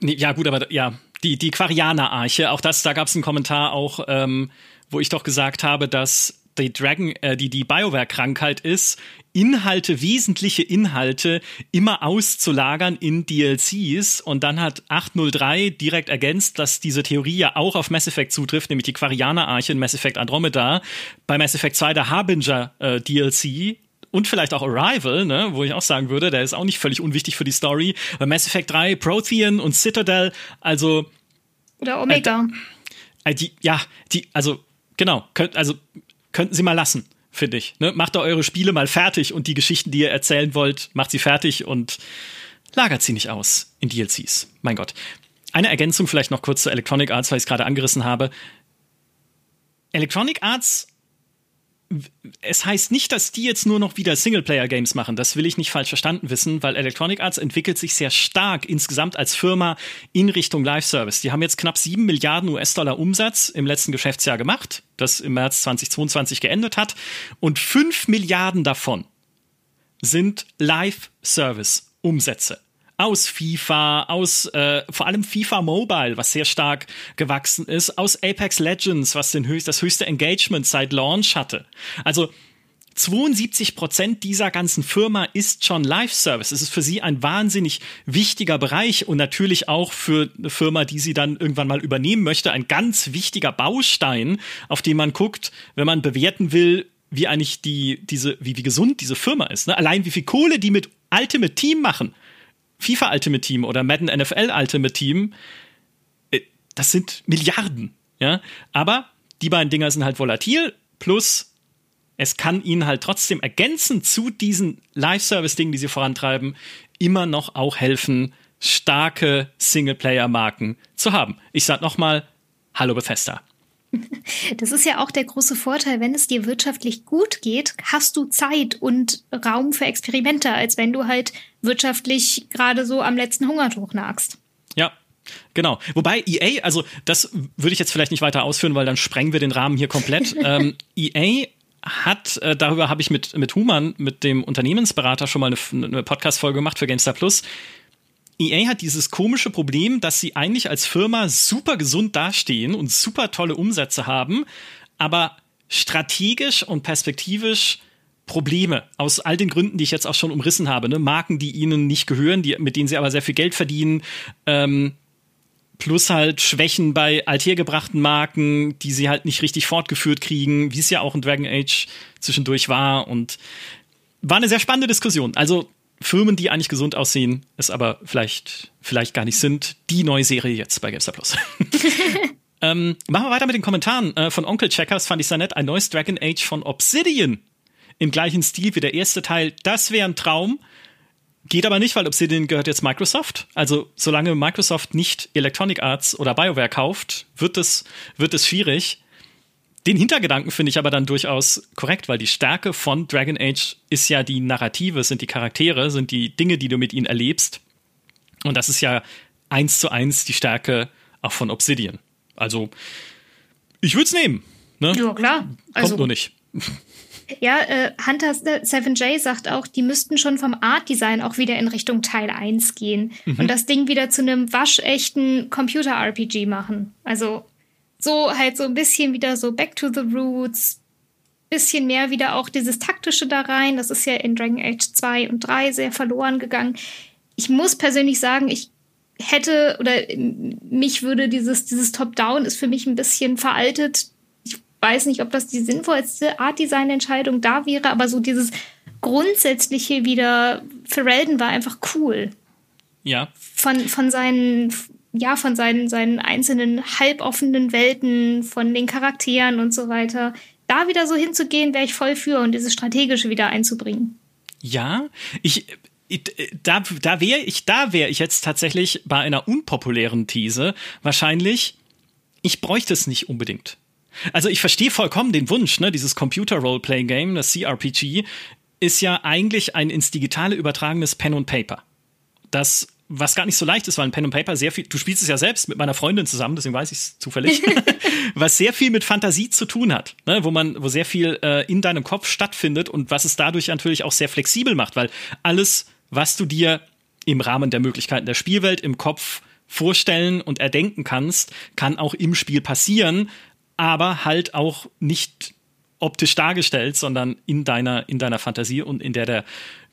nee, ja gut, aber ja, die, die Quarianer-Arche, auch das, da gab es einen Kommentar auch, ähm, wo ich doch gesagt habe, dass die Dragon, äh, die, die Bioware-Krankheit ist, Inhalte, wesentliche Inhalte immer auszulagern in DLCs. Und dann hat 803 direkt ergänzt, dass diese Theorie ja auch auf Mass Effect zutrifft, nämlich die Quarianer-Arche in Mass Effect Andromeda. Bei Mass Effect 2 der Harbinger äh, DLC, und vielleicht auch Arrival, ne, wo ich auch sagen würde, der ist auch nicht völlig unwichtig für die Story. Bei Mass Effect 3, Prothean und Citadel, also. Oder Omega. Äh, äh, die, ja, die, also, genau, könnt, also könnten sie mal lassen, finde ich. Ne? Macht da eure Spiele mal fertig und die Geschichten, die ihr erzählen wollt, macht sie fertig und lagert sie nicht aus in DLCs. Mein Gott. Eine Ergänzung vielleicht noch kurz zu Electronic Arts, weil ich es gerade angerissen habe. Electronic Arts es heißt nicht, dass die jetzt nur noch wieder Singleplayer-Games machen. Das will ich nicht falsch verstanden wissen, weil Electronic Arts entwickelt sich sehr stark insgesamt als Firma in Richtung Live-Service. Die haben jetzt knapp 7 Milliarden US-Dollar Umsatz im letzten Geschäftsjahr gemacht, das im März 2022 geendet hat. Und 5 Milliarden davon sind Live-Service-Umsätze aus FIFA, aus äh, vor allem FIFA Mobile, was sehr stark gewachsen ist, aus Apex Legends, was den höchst, das höchste Engagement seit Launch hatte. Also 72 Prozent dieser ganzen Firma ist schon Live-Service. Es ist für sie ein wahnsinnig wichtiger Bereich und natürlich auch für eine Firma, die sie dann irgendwann mal übernehmen möchte, ein ganz wichtiger Baustein, auf den man guckt, wenn man bewerten will, wie eigentlich die, diese, wie, wie gesund diese Firma ist. Ne? Allein wie viel Kohle die mit Ultimate Team machen. FIFA Ultimate Team oder Madden NFL Ultimate Team, äh, das sind Milliarden, ja. Aber die beiden Dinger sind halt volatil, plus es kann ihnen halt trotzdem ergänzen zu diesen Live-Service-Dingen, die sie vorantreiben, immer noch auch helfen, starke Singleplayer-Marken zu haben. Ich sag nochmal, hallo Bethesda. Das ist ja auch der große Vorteil, wenn es dir wirtschaftlich gut geht, hast du Zeit und Raum für Experimente, als wenn du halt wirtschaftlich gerade so am letzten Hungertuch nagst. Ja, Genau. Wobei EA, also das würde ich jetzt vielleicht nicht weiter ausführen, weil dann sprengen wir den Rahmen hier komplett. ähm, EA hat, äh, darüber habe ich mit, mit Human, mit dem Unternehmensberater, schon mal eine, eine Podcast-Folge gemacht für GameStar Plus. EA hat dieses komische Problem, dass sie eigentlich als Firma super gesund dastehen und super tolle Umsätze haben, aber strategisch und perspektivisch Probleme aus all den Gründen, die ich jetzt auch schon umrissen habe. Ne? Marken, die ihnen nicht gehören, die, mit denen sie aber sehr viel Geld verdienen. Ähm, plus halt Schwächen bei althergebrachten Marken, die sie halt nicht richtig fortgeführt kriegen, wie es ja auch in Dragon Age zwischendurch war. Und war eine sehr spannende Diskussion. Also Firmen, die eigentlich gesund aussehen, es aber vielleicht, vielleicht gar nicht sind. Die neue Serie jetzt bei GameStar Plus. ähm, machen wir weiter mit den Kommentaren. Äh, von Onkel Checkers fand ich sehr nett. Ein neues Dragon Age von Obsidian. Im gleichen Stil wie der erste Teil. Das wäre ein Traum. Geht aber nicht, weil Obsidian gehört jetzt Microsoft. Also solange Microsoft nicht Electronic Arts oder BioWare kauft, wird es, wird es schwierig. Den Hintergedanken finde ich aber dann durchaus korrekt, weil die Stärke von Dragon Age ist ja die Narrative, sind die Charaktere, sind die Dinge, die du mit ihnen erlebst. Und das ist ja eins zu eins die Stärke auch von Obsidian. Also, ich würde es nehmen. Ne? Ja, klar. Also, Kommt nur nicht. Ja, äh, Hunter 7J sagt auch, die müssten schon vom Art Design auch wieder in Richtung Teil 1 gehen mhm. und das Ding wieder zu einem waschechten Computer-RPG machen. Also so halt so ein bisschen wieder so back to the roots, bisschen mehr wieder auch dieses taktische da rein. Das ist ja in Dragon Age 2 und 3 sehr verloren gegangen. Ich muss persönlich sagen, ich hätte oder mich würde dieses, dieses Top-Down ist für mich ein bisschen veraltet. Weiß nicht, ob das die sinnvollste Art-Design-Entscheidung da wäre, aber so dieses grundsätzliche wieder, Ferelden war einfach cool. Ja. Von, von seinen ja, von seinen, seinen einzelnen halboffenen Welten, von den Charakteren und so weiter. Da wieder so hinzugehen, wäre ich voll für und dieses Strategische wieder einzubringen. Ja, ich, da, da wäre ich, da wäre ich jetzt tatsächlich bei einer unpopulären These wahrscheinlich, ich bräuchte es nicht unbedingt. Also ich verstehe vollkommen den Wunsch, ne, dieses Computer Roleplay Game, das CRPG, ist ja eigentlich ein ins Digitale übertragenes Pen und Paper. Das was gar nicht so leicht ist, weil ein Pen and Paper sehr viel, du spielst es ja selbst mit meiner Freundin zusammen, deswegen weiß ich es zufällig, was sehr viel mit Fantasie zu tun hat, ne? wo man, wo sehr viel äh, in deinem Kopf stattfindet und was es dadurch natürlich auch sehr flexibel macht, weil alles, was du dir im Rahmen der Möglichkeiten der Spielwelt im Kopf vorstellen und erdenken kannst, kann auch im Spiel passieren, aber halt auch nicht optisch dargestellt, sondern in deiner, in deiner Fantasie und in der der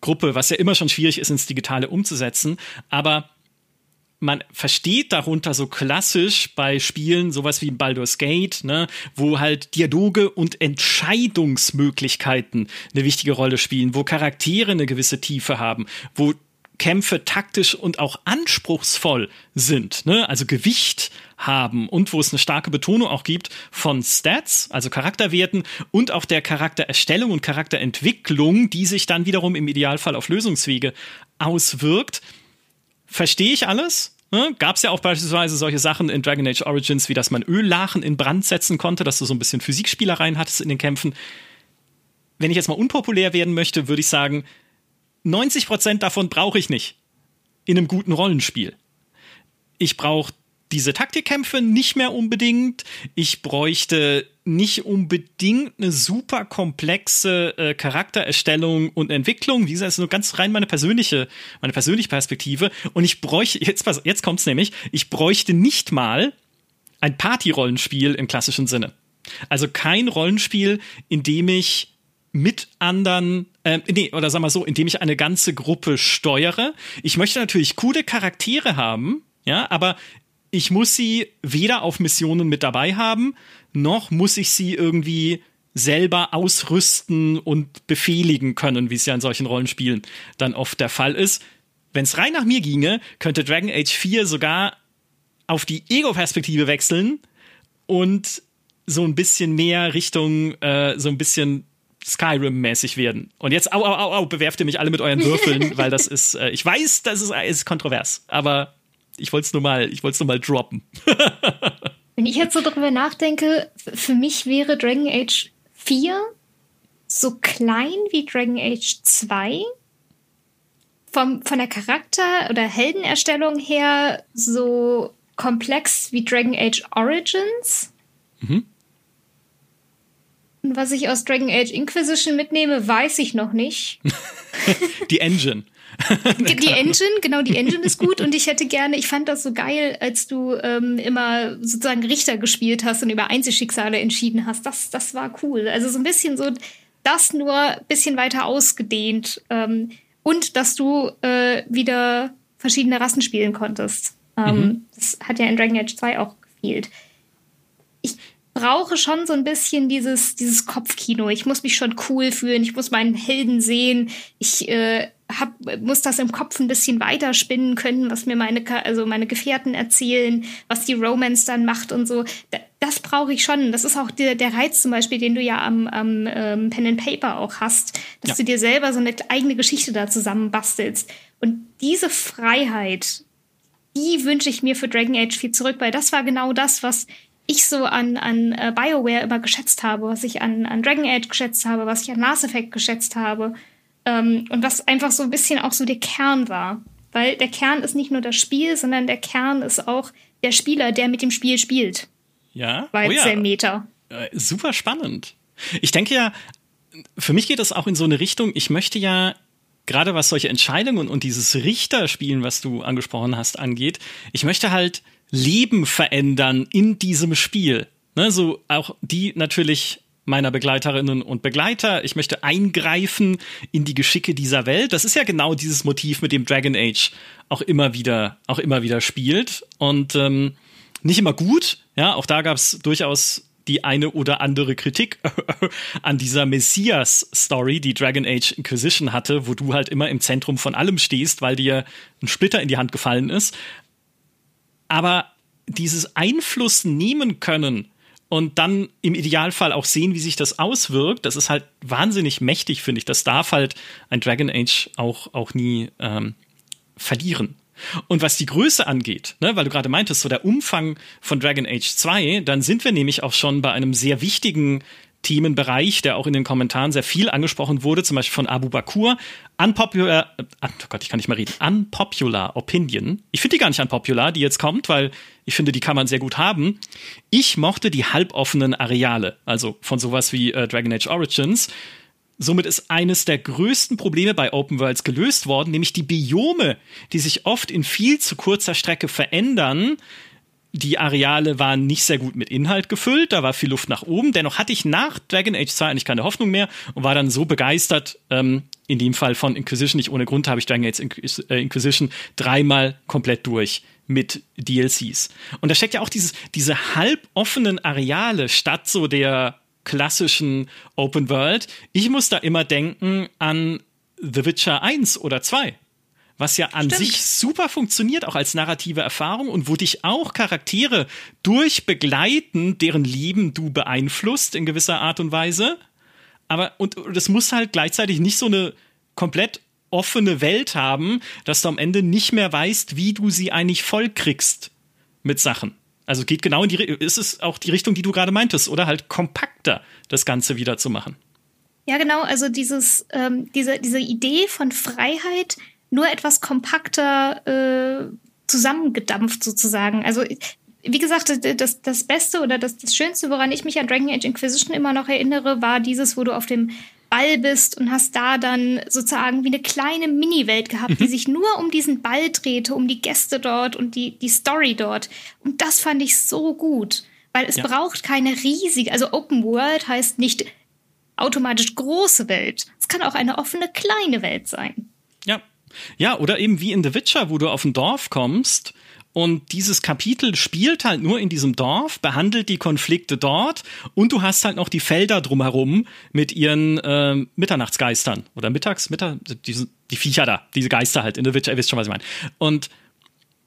Gruppe, was ja immer schon schwierig ist, ins Digitale umzusetzen. Aber man versteht darunter so klassisch bei Spielen sowas wie Baldur's Gate, ne, wo halt Dialoge und Entscheidungsmöglichkeiten eine wichtige Rolle spielen, wo Charaktere eine gewisse Tiefe haben, wo Kämpfe taktisch und auch anspruchsvoll sind, ne? also Gewicht haben und wo es eine starke Betonung auch gibt von Stats, also Charakterwerten und auch der Charaktererstellung und Charakterentwicklung, die sich dann wiederum im Idealfall auf Lösungswege auswirkt. Verstehe ich alles? Ne? Gab es ja auch beispielsweise solche Sachen in Dragon Age Origins, wie dass man Öllachen in Brand setzen konnte, dass du so ein bisschen Physikspielereien hattest in den Kämpfen. Wenn ich jetzt mal unpopulär werden möchte, würde ich sagen, 90 Prozent davon brauche ich nicht in einem guten Rollenspiel. Ich brauche diese Taktikkämpfe nicht mehr unbedingt. Ich bräuchte nicht unbedingt eine super komplexe äh, Charaktererstellung und Entwicklung. Wie ist nur ganz rein meine persönliche, meine persönliche Perspektive. Und ich bräuchte, jetzt, jetzt kommt's nämlich, ich bräuchte nicht mal ein Party-Rollenspiel im klassischen Sinne. Also kein Rollenspiel, in dem ich mit anderen, äh, nee, oder sag mal so, indem ich eine ganze Gruppe steuere. Ich möchte natürlich coole Charaktere haben, ja, aber ich muss sie weder auf Missionen mit dabei haben, noch muss ich sie irgendwie selber ausrüsten und befehligen können, wie es ja in solchen Rollenspielen dann oft der Fall ist. Wenn es rein nach mir ginge, könnte Dragon Age 4 sogar auf die Ego-Perspektive wechseln und so ein bisschen mehr Richtung, äh, so ein bisschen Skyrim-mäßig werden. Und jetzt, au, au, au, au, bewerft ihr mich alle mit euren Würfeln, weil das ist, äh, ich weiß, das ist, ist kontrovers, aber ich wollte es nur mal, ich wollte es nur mal droppen. Wenn ich jetzt so darüber nachdenke, für mich wäre Dragon Age 4 so klein wie Dragon Age 2. Vom, von der Charakter- oder Heldenerstellung her so komplex wie Dragon Age Origins. Mhm. Und was ich aus Dragon Age Inquisition mitnehme, weiß ich noch nicht. Die Engine. die Engine, genau, die Engine ist gut und ich hätte gerne, ich fand das so geil, als du ähm, immer sozusagen Richter gespielt hast und über Einzelschicksale entschieden hast. Das, das war cool. Also so ein bisschen so das nur ein bisschen weiter ausgedehnt ähm, und dass du äh, wieder verschiedene Rassen spielen konntest. Ähm, mhm. Das hat ja in Dragon Age 2 auch gefehlt. Ich brauche schon so ein bisschen dieses, dieses Kopfkino. Ich muss mich schon cool fühlen. Ich muss meinen Helden sehen. Ich äh, hab, muss das im Kopf ein bisschen weiterspinnen können, was mir meine, also meine Gefährten erzählen, was die Romance dann macht und so. Das brauche ich schon. Das ist auch der, der Reiz zum Beispiel, den du ja am, am ähm, Pen and Paper auch hast, dass ja. du dir selber so eine eigene Geschichte da zusammenbastelst. Und diese Freiheit, die wünsche ich mir für Dragon Age 4 zurück, weil das war genau das, was ich so an, an uh, BioWare immer geschätzt habe, was ich an, an Dragon Age geschätzt habe, was ich an Mass Effect geschätzt habe. Ähm, und was einfach so ein bisschen auch so der Kern war. Weil der Kern ist nicht nur das Spiel, sondern der Kern ist auch der Spieler, der mit dem Spiel spielt. Ja. Weil oh ja. Meter. Äh, super spannend. Ich denke ja, für mich geht das auch in so eine Richtung, ich möchte ja gerade was solche Entscheidungen und dieses Richterspielen, was du angesprochen hast, angeht, ich möchte halt Leben verändern in diesem Spiel. Ne, so auch die natürlich meiner Begleiterinnen und Begleiter. Ich möchte eingreifen in die Geschicke dieser Welt. Das ist ja genau dieses Motiv, mit dem Dragon Age auch immer wieder, auch immer wieder spielt. Und ähm, nicht immer gut. Ja, auch da gab es durchaus die eine oder andere Kritik an dieser Messias-Story, die Dragon Age Inquisition hatte, wo du halt immer im Zentrum von allem stehst, weil dir ein Splitter in die Hand gefallen ist. Aber dieses Einfluss nehmen können und dann im Idealfall auch sehen, wie sich das auswirkt. Das ist halt wahnsinnig mächtig, finde ich. Das darf halt ein Dragon Age auch, auch nie ähm, verlieren. Und was die Größe angeht, ne, weil du gerade meintest, so der Umfang von Dragon Age 2, dann sind wir nämlich auch schon bei einem sehr wichtigen Themenbereich, der auch in den Kommentaren sehr viel angesprochen wurde, zum Beispiel von Abu Bakur. Unpopular, äh, oh Gott, ich kann nicht mehr reden. Unpopular Opinion. Ich finde die gar nicht unpopular, die jetzt kommt, weil ich finde, die kann man sehr gut haben. Ich mochte die halboffenen Areale, also von sowas wie äh, Dragon Age Origins. Somit ist eines der größten Probleme bei Open Worlds gelöst worden, nämlich die Biome, die sich oft in viel zu kurzer Strecke verändern, die Areale waren nicht sehr gut mit Inhalt gefüllt, da war viel Luft nach oben. Dennoch hatte ich nach Dragon Age 2 eigentlich keine Hoffnung mehr und war dann so begeistert, ähm, in dem Fall von Inquisition, nicht ohne Grund habe ich Dragon Age äh, Inquisition dreimal komplett durch mit DLCs. Und da steckt ja auch dieses, diese halboffenen Areale statt so der klassischen Open World. Ich muss da immer denken an The Witcher 1 oder 2 was ja an Stimmt. sich super funktioniert, auch als narrative Erfahrung und wo dich auch Charaktere durch Begleiten, deren Leben du beeinflusst in gewisser Art und Weise. Aber, und das muss halt gleichzeitig nicht so eine komplett offene Welt haben, dass du am Ende nicht mehr weißt, wie du sie eigentlich voll kriegst mit Sachen. Also geht genau in die, ist es auch die Richtung, die du gerade meintest, oder halt kompakter das Ganze wieder zu machen. Ja, genau, also dieses, ähm, diese, diese Idee von Freiheit, nur etwas kompakter äh, zusammengedampft sozusagen. Also wie gesagt, das, das Beste oder das, das Schönste, woran ich mich an Dragon Age Inquisition immer noch erinnere, war dieses, wo du auf dem Ball bist und hast da dann sozusagen wie eine kleine Mini-Welt gehabt, mhm. die sich nur um diesen Ball drehte, um die Gäste dort und die, die Story dort. Und das fand ich so gut, weil es ja. braucht keine riesige, also Open World heißt nicht automatisch große Welt. Es kann auch eine offene kleine Welt sein. Ja, ja, oder eben wie in The Witcher, wo du auf ein Dorf kommst und dieses Kapitel spielt halt nur in diesem Dorf, behandelt die Konflikte dort und du hast halt noch die Felder drumherum mit ihren äh, Mitternachtsgeistern oder Mittags, Mittag, diese, die Viecher da, diese Geister halt in The Witcher, ihr wisst schon, was ich meine. Und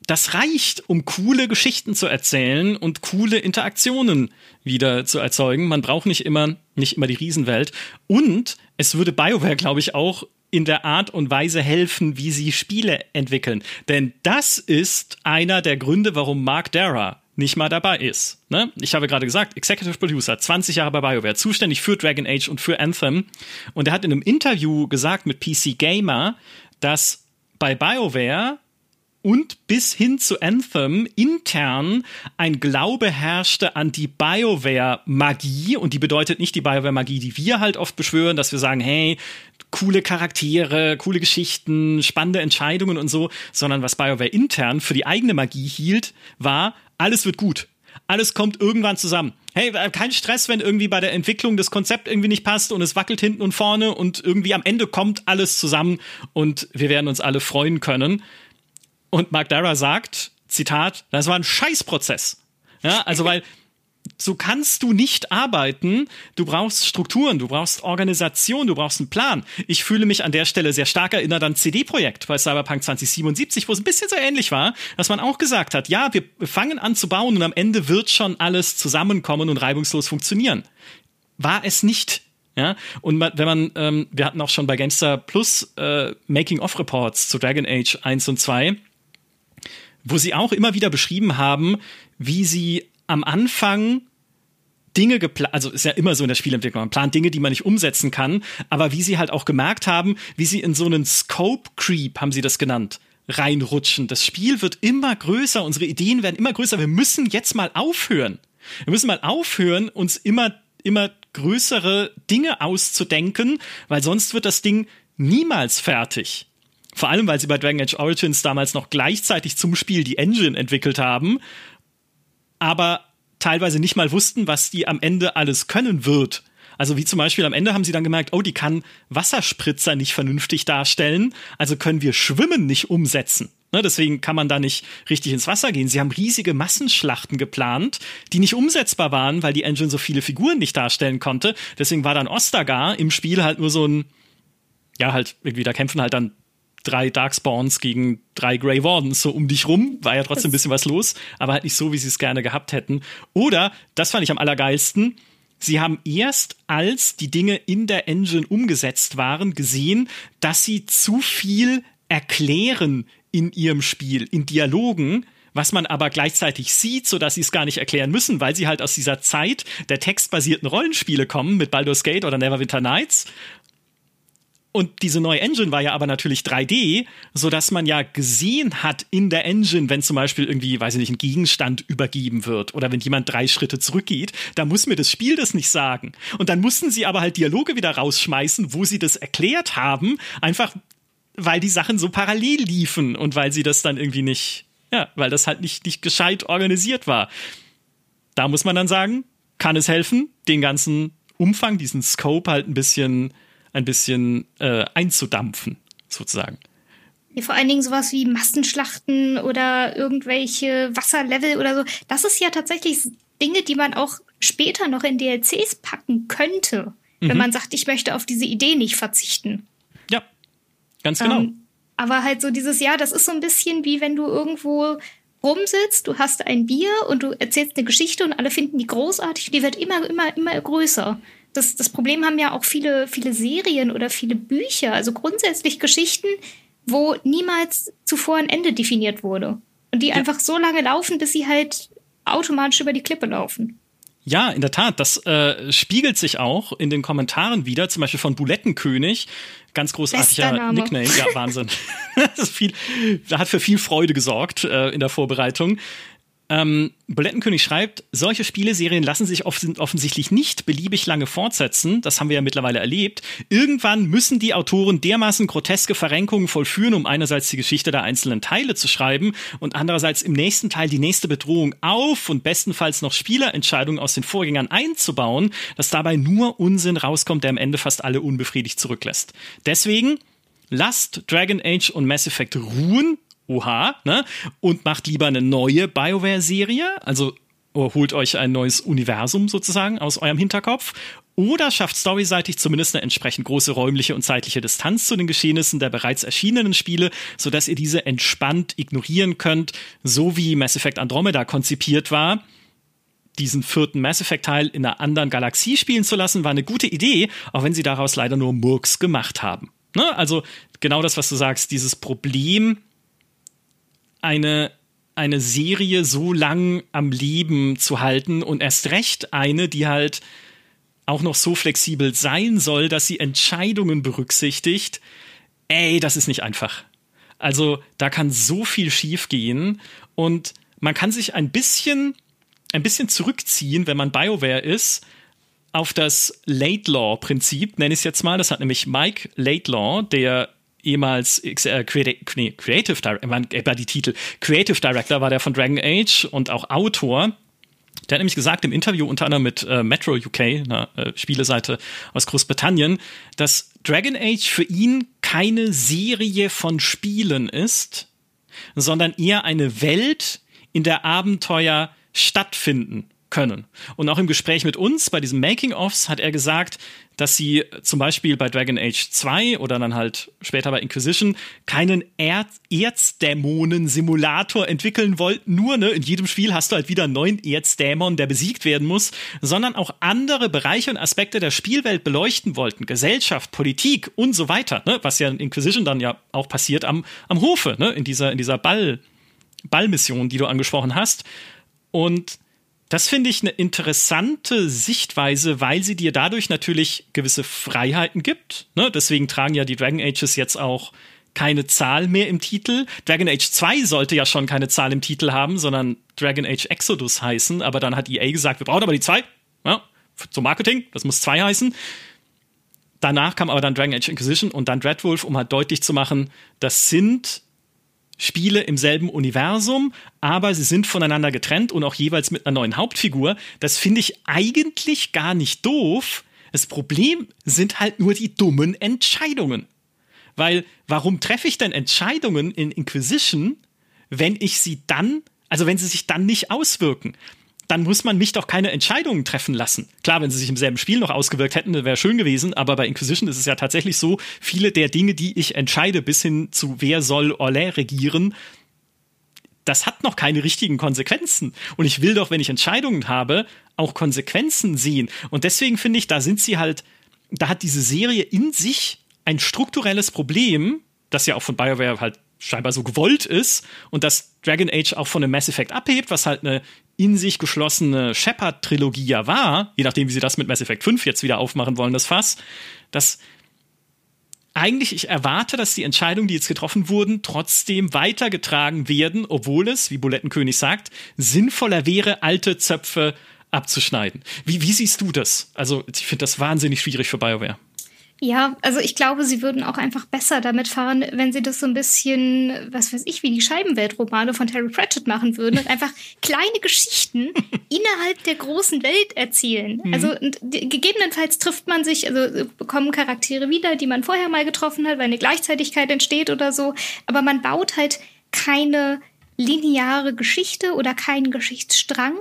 das reicht, um coole Geschichten zu erzählen und coole Interaktionen wieder zu erzeugen. Man braucht nicht immer, nicht immer die Riesenwelt. Und es würde BioWare, glaube ich, auch in der Art und Weise helfen, wie sie Spiele entwickeln. Denn das ist einer der Gründe, warum Mark Dara nicht mal dabei ist. Ne? Ich habe gerade gesagt, Executive Producer, 20 Jahre bei BioWare, zuständig für Dragon Age und für Anthem. Und er hat in einem Interview gesagt mit PC Gamer, dass bei BioWare und bis hin zu Anthem intern ein Glaube herrschte an die BioWare-Magie. Und die bedeutet nicht die BioWare-Magie, die wir halt oft beschwören, dass wir sagen, hey, coole Charaktere, coole Geschichten, spannende Entscheidungen und so, sondern was BioWare intern für die eigene Magie hielt, war, alles wird gut. Alles kommt irgendwann zusammen. Hey, äh, kein Stress, wenn irgendwie bei der Entwicklung das Konzept irgendwie nicht passt und es wackelt hinten und vorne und irgendwie am Ende kommt alles zusammen und wir werden uns alle freuen können. Und Mark Dara sagt, Zitat, das war ein Scheißprozess. Ja, also weil so kannst du nicht arbeiten. Du brauchst Strukturen, du brauchst Organisation, du brauchst einen Plan. Ich fühle mich an der Stelle sehr stark erinnert an CD-Projekt bei Cyberpunk 2077, wo es ein bisschen so ähnlich war, dass man auch gesagt hat, ja, wir fangen an zu bauen und am Ende wird schon alles zusammenkommen und reibungslos funktionieren. War es nicht. Ja, und wenn man, ähm, wir hatten auch schon bei Gangster Plus äh, Making-of-Reports zu Dragon Age 1 und 2 wo sie auch immer wieder beschrieben haben, wie sie am Anfang Dinge geplant, also ist ja immer so in der Spielentwicklung, man plant Dinge, die man nicht umsetzen kann, aber wie sie halt auch gemerkt haben, wie sie in so einen Scope Creep, haben sie das genannt, reinrutschen. Das Spiel wird immer größer, unsere Ideen werden immer größer. Wir müssen jetzt mal aufhören. Wir müssen mal aufhören, uns immer, immer größere Dinge auszudenken, weil sonst wird das Ding niemals fertig. Vor allem, weil sie bei Dragon Age Origins damals noch gleichzeitig zum Spiel die Engine entwickelt haben, aber teilweise nicht mal wussten, was die am Ende alles können wird. Also wie zum Beispiel am Ende haben sie dann gemerkt, oh, die kann Wasserspritzer nicht vernünftig darstellen, also können wir Schwimmen nicht umsetzen. Ne, deswegen kann man da nicht richtig ins Wasser gehen. Sie haben riesige Massenschlachten geplant, die nicht umsetzbar waren, weil die Engine so viele Figuren nicht darstellen konnte. Deswegen war dann Ostagar im Spiel halt nur so ein, ja, halt irgendwie, da kämpfen halt dann drei Darkspawns gegen drei Grey Wardens so um dich rum. War ja trotzdem ein bisschen was los, aber halt nicht so, wie sie es gerne gehabt hätten. Oder, das fand ich am allergeilsten, sie haben erst, als die Dinge in der Engine umgesetzt waren, gesehen, dass sie zu viel erklären in ihrem Spiel, in Dialogen, was man aber gleichzeitig sieht, so dass sie es gar nicht erklären müssen, weil sie halt aus dieser Zeit der textbasierten Rollenspiele kommen mit Baldur's Gate oder Neverwinter Nights und diese neue Engine war ja aber natürlich 3D, so dass man ja gesehen hat in der Engine, wenn zum Beispiel irgendwie, weiß ich nicht, ein Gegenstand übergeben wird oder wenn jemand drei Schritte zurückgeht, da muss mir das Spiel das nicht sagen. Und dann mussten sie aber halt Dialoge wieder rausschmeißen, wo sie das erklärt haben, einfach weil die Sachen so parallel liefen und weil sie das dann irgendwie nicht, ja, weil das halt nicht, nicht gescheit organisiert war. Da muss man dann sagen, kann es helfen, den ganzen Umfang, diesen Scope halt ein bisschen ein bisschen äh, einzudampfen, sozusagen. Ja, vor allen Dingen sowas wie Massenschlachten oder irgendwelche Wasserlevel oder so. Das ist ja tatsächlich Dinge, die man auch später noch in DLCs packen könnte, mhm. wenn man sagt, ich möchte auf diese Idee nicht verzichten. Ja, ganz genau. Ähm, aber halt so dieses Jahr, das ist so ein bisschen wie wenn du irgendwo rumsitzt, du hast ein Bier und du erzählst eine Geschichte und alle finden die großartig, die wird immer, immer, immer größer das, das Problem haben ja auch viele, viele Serien oder viele Bücher, also grundsätzlich Geschichten, wo niemals zuvor ein Ende definiert wurde. Und die ja. einfach so lange laufen, bis sie halt automatisch über die Klippe laufen. Ja, in der Tat, das äh, spiegelt sich auch in den Kommentaren wieder, zum Beispiel von Bulettenkönig, ganz großartiger Nickname, ja, Wahnsinn. das viel, hat für viel Freude gesorgt äh, in der Vorbereitung. Ähm, Bulettenkönig schreibt, solche Spieleserien lassen sich off offensichtlich nicht beliebig lange fortsetzen. Das haben wir ja mittlerweile erlebt. Irgendwann müssen die Autoren dermaßen groteske Verrenkungen vollführen, um einerseits die Geschichte der einzelnen Teile zu schreiben und andererseits im nächsten Teil die nächste Bedrohung auf und bestenfalls noch Spielerentscheidungen aus den Vorgängern einzubauen, dass dabei nur Unsinn rauskommt, der am Ende fast alle unbefriedigt zurücklässt. Deswegen lasst Dragon Age und Mass Effect ruhen oha, ne? Und macht lieber eine neue BioWare-Serie. Also holt euch ein neues Universum sozusagen aus eurem Hinterkopf oder schafft storyseitig zumindest eine entsprechend große räumliche und zeitliche Distanz zu den Geschehnissen der bereits erschienenen Spiele, sodass ihr diese entspannt ignorieren könnt, so wie Mass Effect Andromeda konzipiert war. Diesen vierten Mass Effect-Teil in einer anderen Galaxie spielen zu lassen, war eine gute Idee, auch wenn sie daraus leider nur Murks gemacht haben. Ne? Also genau das, was du sagst, dieses Problem, eine eine Serie so lang am Leben zu halten und erst recht eine, die halt auch noch so flexibel sein soll, dass sie Entscheidungen berücksichtigt. Ey, das ist nicht einfach. Also da kann so viel schiefgehen und man kann sich ein bisschen, ein bisschen zurückziehen, wenn man BioWare ist, auf das Late-Law-Prinzip, nenne ich es jetzt mal. Das hat nämlich Mike Late-Law, der ehemals äh, Creative, Director, äh, die Titel, Creative Director war der von Dragon Age und auch Autor. Der hat nämlich gesagt im Interview unter anderem mit äh, Metro UK, einer äh, Spieleseite aus Großbritannien, dass Dragon Age für ihn keine Serie von Spielen ist, sondern eher eine Welt, in der Abenteuer stattfinden können. Und auch im Gespräch mit uns bei diesen Making-ofs hat er gesagt, dass sie zum Beispiel bei Dragon Age 2 oder dann halt später bei Inquisition keinen er Erzdämonen-Simulator entwickeln wollten. Nur, ne, in jedem Spiel hast du halt wieder einen neuen Erzdämon, der besiegt werden muss, sondern auch andere Bereiche und Aspekte der Spielwelt beleuchten wollten. Gesellschaft, Politik und so weiter, ne, was ja in Inquisition dann ja auch passiert am, am Hofe, ne, in dieser, in dieser Ball, Ballmission, die du angesprochen hast. Und das finde ich eine interessante Sichtweise, weil sie dir dadurch natürlich gewisse Freiheiten gibt. Ne? Deswegen tragen ja die Dragon Ages jetzt auch keine Zahl mehr im Titel. Dragon Age 2 sollte ja schon keine Zahl im Titel haben, sondern Dragon Age Exodus heißen. Aber dann hat EA gesagt, wir brauchen aber die 2. Ja, zum Marketing, das muss 2 heißen. Danach kam aber dann Dragon Age Inquisition und dann Dreadwolf, um halt deutlich zu machen, das sind Spiele im selben Universum, aber sie sind voneinander getrennt und auch jeweils mit einer neuen Hauptfigur. Das finde ich eigentlich gar nicht doof. Das Problem sind halt nur die dummen Entscheidungen. Weil, warum treffe ich denn Entscheidungen in Inquisition, wenn ich sie dann, also wenn sie sich dann nicht auswirken? Dann muss man mich doch keine Entscheidungen treffen lassen. Klar, wenn sie sich im selben Spiel noch ausgewirkt hätten, wäre schön gewesen, aber bei Inquisition ist es ja tatsächlich so, viele der Dinge, die ich entscheide, bis hin zu wer soll Orlais regieren, das hat noch keine richtigen Konsequenzen. Und ich will doch, wenn ich Entscheidungen habe, auch Konsequenzen sehen. Und deswegen finde ich, da sind sie halt, da hat diese Serie in sich ein strukturelles Problem, das ja auch von BioWare halt scheinbar so gewollt ist und das Dragon Age auch von dem Mass Effect abhebt, was halt eine in sich geschlossene Shepard-Trilogie ja war, je nachdem, wie sie das mit Mass Effect 5 jetzt wieder aufmachen wollen, das Fass, dass eigentlich ich erwarte, dass die Entscheidungen, die jetzt getroffen wurden, trotzdem weitergetragen werden, obwohl es, wie Bulettenkönig sagt, sinnvoller wäre, alte Zöpfe abzuschneiden. Wie, wie siehst du das? Also, ich finde das wahnsinnig schwierig für BioWare. Ja, also ich glaube, sie würden auch einfach besser damit fahren, wenn sie das so ein bisschen, was weiß ich, wie die Scheibenweltromane von Terry Pratchett machen würden und einfach kleine Geschichten innerhalb der großen Welt erzählen. Mhm. Also gegebenenfalls trifft man sich, also bekommen Charaktere wieder, die man vorher mal getroffen hat, weil eine Gleichzeitigkeit entsteht oder so, aber man baut halt keine lineare Geschichte oder keinen Geschichtsstrang,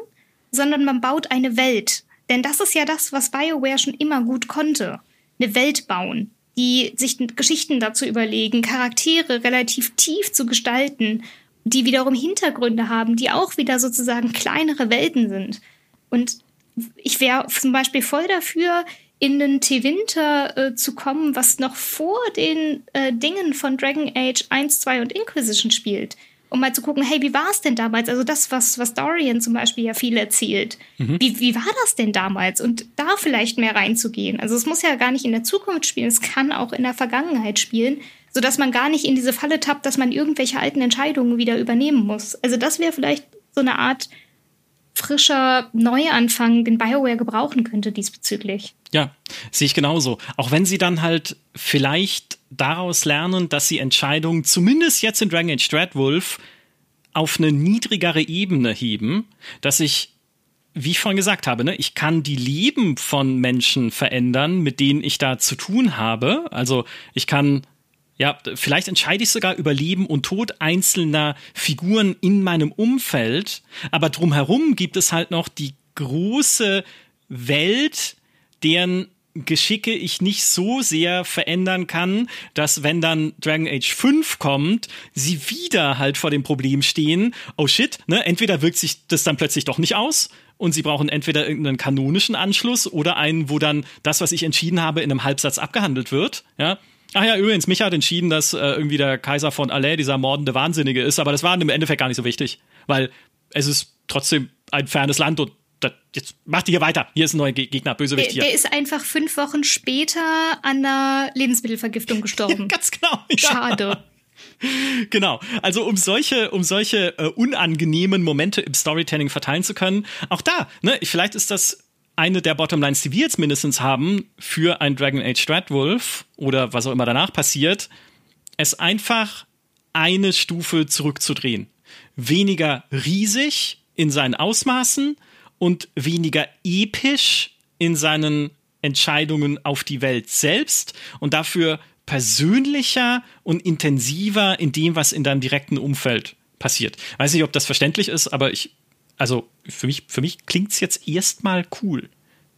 sondern man baut eine Welt. Denn das ist ja das, was BioWare schon immer gut konnte eine Welt bauen, die sich Geschichten dazu überlegen, Charaktere relativ tief zu gestalten, die wiederum Hintergründe haben, die auch wieder sozusagen kleinere Welten sind. Und ich wäre zum Beispiel voll dafür, in den T-Winter äh, zu kommen, was noch vor den äh, Dingen von Dragon Age 1, 2 und Inquisition spielt um mal zu gucken, hey, wie war es denn damals? Also das, was, was Dorian zum Beispiel ja viel erzählt. Mhm. Wie, wie war das denn damals? Und da vielleicht mehr reinzugehen. Also es muss ja gar nicht in der Zukunft spielen, es kann auch in der Vergangenheit spielen, sodass man gar nicht in diese Falle tappt, dass man irgendwelche alten Entscheidungen wieder übernehmen muss. Also das wäre vielleicht so eine Art frischer Neuanfang, den BioWare gebrauchen könnte diesbezüglich. Ja, sehe ich genauso. Auch wenn sie dann halt vielleicht daraus lernen, dass sie Entscheidungen, zumindest jetzt in Dragon Age Dreadwolf, auf eine niedrigere Ebene heben, dass ich, wie ich vorhin gesagt habe, ne, ich kann die Leben von Menschen verändern, mit denen ich da zu tun habe. Also ich kann Ja, vielleicht entscheide ich sogar über Leben und Tod einzelner Figuren in meinem Umfeld, aber drumherum gibt es halt noch die große Welt, deren Geschicke ich nicht so sehr verändern kann, dass wenn dann Dragon Age 5 kommt, sie wieder halt vor dem Problem stehen, oh shit, ne, entweder wirkt sich das dann plötzlich doch nicht aus und sie brauchen entweder irgendeinen kanonischen Anschluss oder einen, wo dann das, was ich entschieden habe, in einem Halbsatz abgehandelt wird, ja. Ach ja, übrigens, mich hat entschieden, dass äh, irgendwie der Kaiser von Alais dieser mordende Wahnsinnige ist, aber das war im Endeffekt gar nicht so wichtig, weil es ist trotzdem ein fernes Land und das, jetzt macht ihr hier weiter. Hier ist ein neuer Gegner, Bösewicht der, hier. Der ist einfach fünf Wochen später an einer Lebensmittelvergiftung gestorben. Ganz genau. Ja. Schade. Genau. Also um solche, um solche äh, unangenehmen Momente im Storytelling verteilen zu können, auch da, ne, vielleicht ist das eine der Bottomlines, die wir jetzt mindestens haben für ein Dragon Age Stratwolf oder was auch immer danach passiert, es einfach eine Stufe zurückzudrehen. Weniger riesig in seinen Ausmaßen und weniger episch in seinen Entscheidungen auf die Welt selbst und dafür persönlicher und intensiver in dem, was in deinem direkten Umfeld passiert. Weiß nicht, ob das verständlich ist, aber ich, also für mich, für mich klingt es jetzt erstmal cool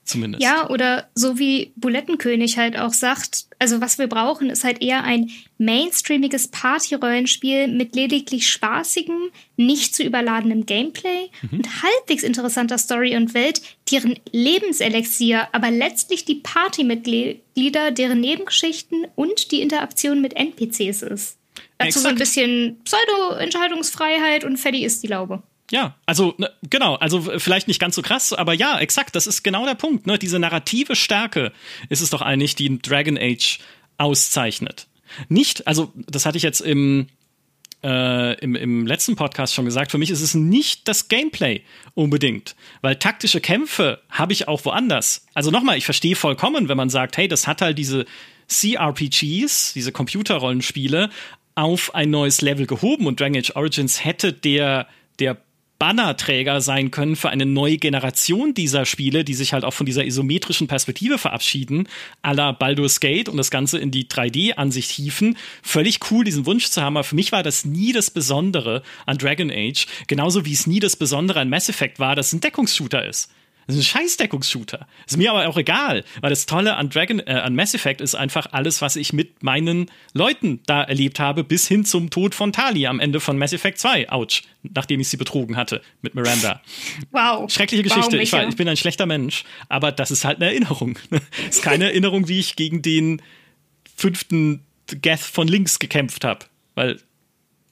zumindest. Ja, oder so wie Bulettenkönig halt auch sagt, also was wir brauchen, ist halt eher ein mainstreamiges Party-Rollenspiel mit lediglich spaßigem, nicht zu überladenem Gameplay mhm. und halbwegs interessanter Story und Welt, deren Lebenselixier aber letztlich die Partymitglieder, deren Nebengeschichten und die Interaktion mit NPCs ist. Dazu Exakt. so ein bisschen Pseudo-Entscheidungsfreiheit und fertig ist die Laube. Ja, also ne, genau, also vielleicht nicht ganz so krass, aber ja, exakt, das ist genau der Punkt. Ne? Diese narrative Stärke ist es doch eigentlich, die Dragon Age auszeichnet. Nicht, also das hatte ich jetzt im, äh, im, im letzten Podcast schon gesagt, für mich ist es nicht das Gameplay unbedingt, weil taktische Kämpfe habe ich auch woanders. Also nochmal, ich verstehe vollkommen, wenn man sagt, hey, das hat halt diese CRPGs, diese Computerrollenspiele, auf ein neues Level gehoben und Dragon Age Origins hätte der, der Bannerträger sein können für eine neue Generation dieser Spiele, die sich halt auch von dieser isometrischen Perspektive verabschieden, à la Baldur's Gate und das Ganze in die 3D-Ansicht hieven. Völlig cool, diesen Wunsch zu haben, aber für mich war das nie das Besondere an Dragon Age, genauso wie es nie das Besondere an Mass Effect war, dass es ein Deckungsshooter ist. Das ist ein Scheißdeckungsshooter. Ist mir aber auch egal, weil das Tolle an Dragon, äh, an Mass Effect ist einfach alles, was ich mit meinen Leuten da erlebt habe, bis hin zum Tod von Tali am Ende von Mass Effect 2. Autsch. Nachdem ich sie betrogen hatte mit Miranda. Wow. Schreckliche Geschichte. Wow, ich, war, ich bin ein schlechter Mensch, aber das ist halt eine Erinnerung. ist keine Erinnerung, wie ich gegen den fünften Geth von links gekämpft habe. Weil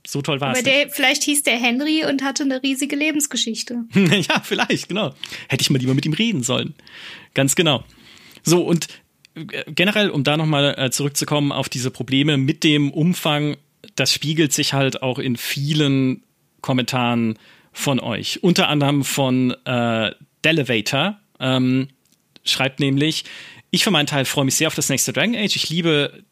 so toll war es. Aber der, vielleicht hieß der Henry und hatte eine riesige Lebensgeschichte. ja, vielleicht, genau. Hätte ich mal lieber mit ihm reden sollen. Ganz genau. So, und äh, generell, um da nochmal äh, zurückzukommen auf diese Probleme mit dem Umfang, das spiegelt sich halt auch in vielen Kommentaren von euch. Unter anderem von äh, Delevator. Ähm, schreibt nämlich, ich für meinen Teil freue mich sehr auf das nächste Dragon Age. Ich liebe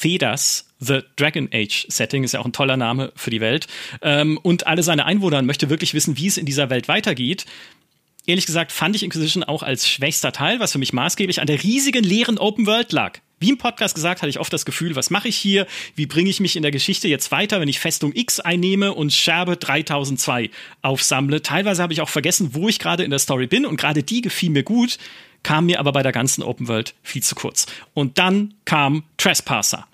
Thedas, The Dragon Age Setting, ist ja auch ein toller Name für die Welt. Ähm, und alle seine Einwohner möchte wirklich wissen, wie es in dieser Welt weitergeht. Ehrlich gesagt fand ich Inquisition auch als schwächster Teil, was für mich maßgeblich an der riesigen leeren Open World lag. Wie im Podcast gesagt, hatte ich oft das Gefühl, was mache ich hier? Wie bringe ich mich in der Geschichte jetzt weiter, wenn ich Festung X einnehme und Scherbe 3002 aufsammle? Teilweise habe ich auch vergessen, wo ich gerade in der Story bin und gerade die gefiel mir gut kam mir aber bei der ganzen Open World viel zu kurz. Und dann kam Trespasser,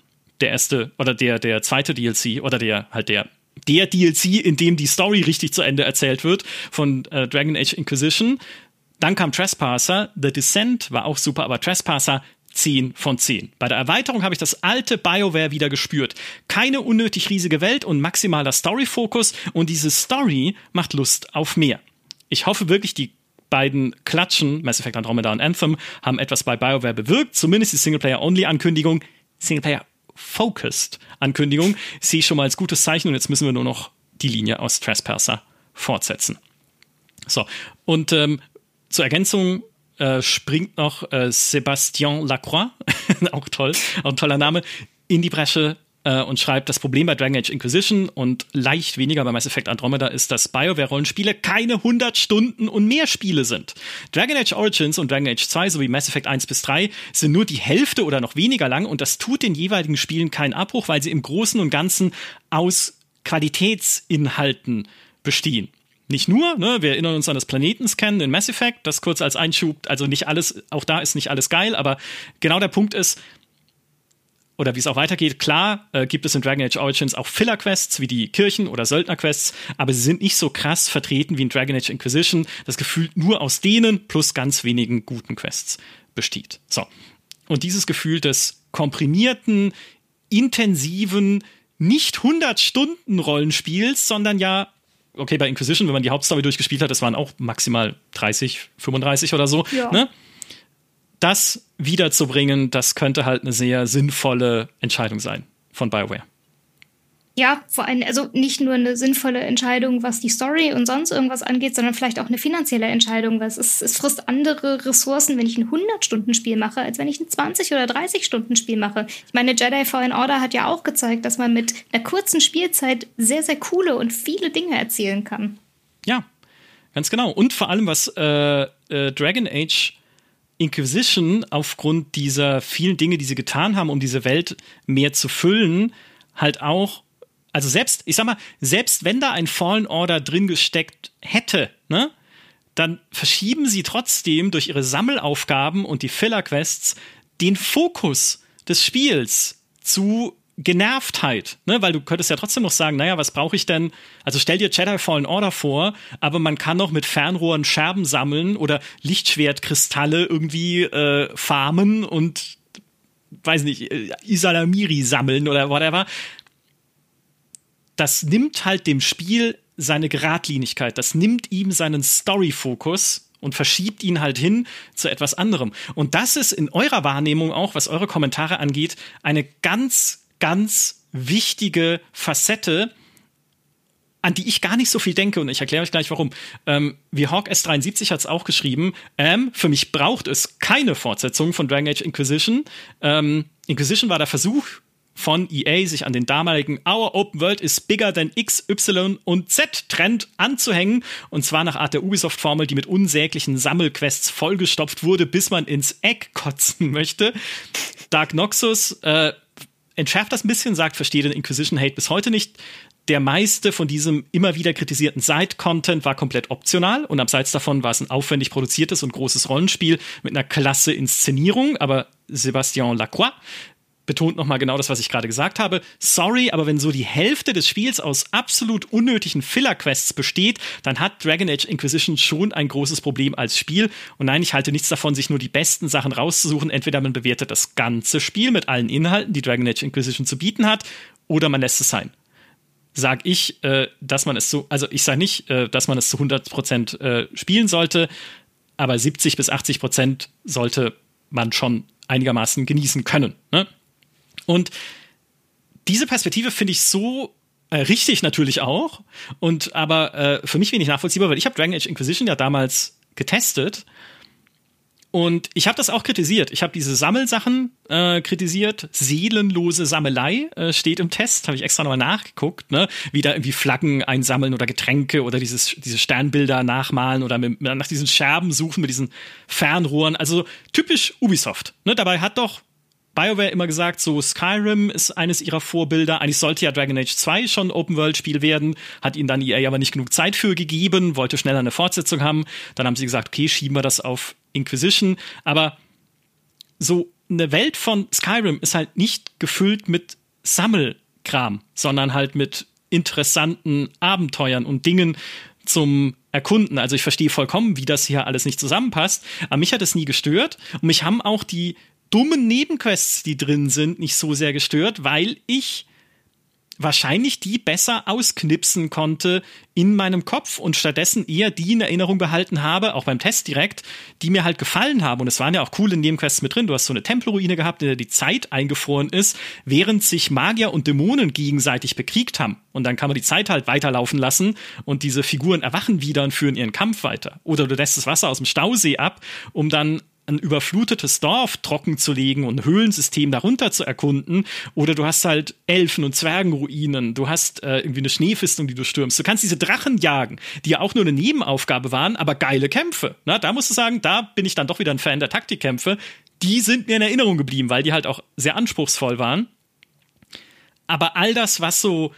der erste oder der, der zweite DLC oder der halt der der DLC, in dem die Story richtig zu Ende erzählt wird von äh, Dragon Age Inquisition. Dann kam Trespasser, The Descent war auch super, aber Trespasser 10 von 10. Bei der Erweiterung habe ich das alte BioWare wieder gespürt. Keine unnötig riesige Welt und maximaler Story-Fokus und diese Story macht Lust auf mehr. Ich hoffe wirklich, die beiden Klatschen, Mass Effect Andromeda und Anthem, haben etwas bei BioWare bewirkt. Zumindest die Singleplayer-Only-Ankündigung, Singleplayer-Focused-Ankündigung, sehe ich schon mal als gutes Zeichen und jetzt müssen wir nur noch die Linie aus Trespasser fortsetzen. So, und ähm, zur Ergänzung äh, springt noch äh, Sébastien Lacroix, auch toll, auch ein toller Name, in die Bresche äh, und schreibt, das Problem bei Dragon Age Inquisition und leicht weniger bei Mass Effect Andromeda ist, dass BioWare-Rollenspiele keine 100 Stunden und mehr Spiele sind. Dragon Age Origins und Dragon Age 2 sowie Mass Effect 1 bis 3 sind nur die Hälfte oder noch weniger lang und das tut den jeweiligen Spielen keinen Abbruch, weil sie im Großen und Ganzen aus Qualitätsinhalten bestehen. Nicht nur, ne, wir erinnern uns an das Planetenscan in Mass Effect, das kurz als Einschub, also nicht alles, auch da ist nicht alles geil, aber genau der Punkt ist, oder wie es auch weitergeht, klar äh, gibt es in Dragon Age Origins auch Filler-Quests wie die Kirchen- oder Söldner-Quests, aber sie sind nicht so krass vertreten wie in Dragon Age Inquisition, das gefühlt nur aus denen plus ganz wenigen guten Quests besteht. So. Und dieses Gefühl des komprimierten, intensiven, nicht 100 Stunden Rollenspiels, sondern ja, okay, bei Inquisition, wenn man die Hauptstory durchgespielt hat, das waren auch maximal 30, 35 oder so, ja. ne? Das wiederzubringen, das könnte halt eine sehr sinnvolle Entscheidung sein von BioWare. Ja, vor allem, also nicht nur eine sinnvolle Entscheidung, was die Story und sonst irgendwas angeht, sondern vielleicht auch eine finanzielle Entscheidung, weil es, ist, es frisst andere Ressourcen, wenn ich ein 100-Stunden-Spiel mache, als wenn ich ein 20- oder 30-Stunden-Spiel mache. Ich meine, Jedi Fallen Order hat ja auch gezeigt, dass man mit einer kurzen Spielzeit sehr, sehr coole und viele Dinge erzählen kann. Ja, ganz genau. Und vor allem, was äh, äh, Dragon Age Inquisition aufgrund dieser vielen Dinge, die sie getan haben, um diese Welt mehr zu füllen, halt auch, also selbst, ich sag mal, selbst wenn da ein Fallen Order drin gesteckt hätte, ne, dann verschieben sie trotzdem durch ihre Sammelaufgaben und die Filler-Quests den Fokus des Spiels zu Genervtheit, ne? weil du könntest ja trotzdem noch sagen, naja, was brauche ich denn? Also stell dir Jedi Fallen Order vor, aber man kann noch mit Fernrohren Scherben sammeln oder Lichtschwertkristalle irgendwie äh, farmen und weiß nicht, äh, Isalamiri sammeln oder whatever. Das nimmt halt dem Spiel seine Geradlinigkeit, das nimmt ihm seinen Story-Fokus und verschiebt ihn halt hin zu etwas anderem. Und das ist in eurer Wahrnehmung auch, was eure Kommentare angeht, eine ganz ganz wichtige Facette, an die ich gar nicht so viel denke und ich erkläre euch gleich warum. Ähm, wie Hawk S73 hat es auch geschrieben, ähm, für mich braucht es keine Fortsetzung von Dragon Age Inquisition. Ähm, Inquisition war der Versuch von EA, sich an den damaligen Our Open World is bigger than X, Y und Z Trend anzuhängen. Und zwar nach Art der Ubisoft-Formel, die mit unsäglichen Sammelquests vollgestopft wurde, bis man ins Eck kotzen möchte. Dark Noxus äh, entschärft das ein bisschen, sagt, verstehe den Inquisition-Hate bis heute nicht. Der meiste von diesem immer wieder kritisierten Side-Content war komplett optional und abseits davon war es ein aufwendig produziertes und großes Rollenspiel mit einer klasse Inszenierung, aber Sébastien Lacroix betont nochmal genau das, was ich gerade gesagt habe. Sorry, aber wenn so die Hälfte des Spiels aus absolut unnötigen Filler-Quests besteht, dann hat Dragon Age Inquisition schon ein großes Problem als Spiel. Und nein, ich halte nichts davon, sich nur die besten Sachen rauszusuchen. Entweder man bewertet das ganze Spiel mit allen Inhalten, die Dragon Age Inquisition zu bieten hat, oder man lässt es sein. Sag ich, äh, dass man es so, also ich sage nicht, äh, dass man es zu 100% äh, spielen sollte, aber 70 bis 80% sollte man schon einigermaßen genießen können. Ne? Und diese Perspektive finde ich so äh, richtig natürlich auch und aber äh, für mich wenig nachvollziehbar, weil ich habe Dragon Age Inquisition ja damals getestet und ich habe das auch kritisiert. Ich habe diese Sammelsachen äh, kritisiert. Seelenlose Sammelei äh, steht im Test. Habe ich extra nochmal nachgeguckt. Ne? Wie da irgendwie Flaggen einsammeln oder Getränke oder dieses, diese Sternbilder nachmalen oder mit, nach diesen Scherben suchen mit diesen Fernrohren. Also typisch Ubisoft. Ne? Dabei hat doch BioWare immer gesagt, so Skyrim ist eines ihrer Vorbilder. Eigentlich sollte ja Dragon Age 2 schon Open-World-Spiel werden, hat ihnen dann EA aber nicht genug Zeit für gegeben, wollte schneller eine Fortsetzung haben. Dann haben sie gesagt, okay, schieben wir das auf Inquisition. Aber so eine Welt von Skyrim ist halt nicht gefüllt mit Sammelkram, sondern halt mit interessanten Abenteuern und Dingen zum Erkunden. Also ich verstehe vollkommen, wie das hier alles nicht zusammenpasst. Aber mich hat es nie gestört. Und mich haben auch die dummen Nebenquests, die drin sind, nicht so sehr gestört, weil ich wahrscheinlich die besser ausknipsen konnte in meinem Kopf und stattdessen eher die in Erinnerung behalten habe, auch beim Test direkt, die mir halt gefallen haben. Und es waren ja auch coole Nebenquests mit drin. Du hast so eine Tempelruine gehabt, in der die Zeit eingefroren ist, während sich Magier und Dämonen gegenseitig bekriegt haben. Und dann kann man die Zeit halt weiterlaufen lassen und diese Figuren erwachen wieder und führen ihren Kampf weiter. Oder du lässt das Wasser aus dem Stausee ab, um dann ein überflutetes Dorf trocken zu legen und ein Höhlensystem darunter zu erkunden. Oder du hast halt Elfen- und Zwergenruinen. Du hast äh, irgendwie eine Schneefistung, die du stürmst. Du kannst diese Drachen jagen, die ja auch nur eine Nebenaufgabe waren, aber geile Kämpfe. Na, da musst du sagen, da bin ich dann doch wieder ein Fan der Taktikkämpfe. Die sind mir in Erinnerung geblieben, weil die halt auch sehr anspruchsvoll waren. Aber all das, was so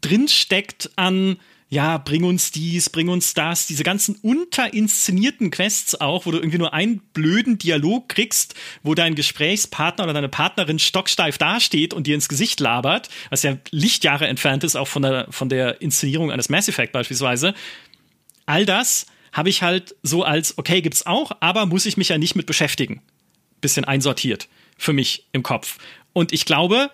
drinsteckt an ja, bring uns dies, bring uns das, diese ganzen unterinszenierten Quests auch, wo du irgendwie nur einen blöden Dialog kriegst, wo dein Gesprächspartner oder deine Partnerin stocksteif dasteht und dir ins Gesicht labert, was ja Lichtjahre entfernt ist, auch von der, von der Inszenierung eines Mass Effect beispielsweise. All das habe ich halt so als, okay, gibt's auch, aber muss ich mich ja nicht mit beschäftigen. Bisschen einsortiert für mich im Kopf. Und ich glaube,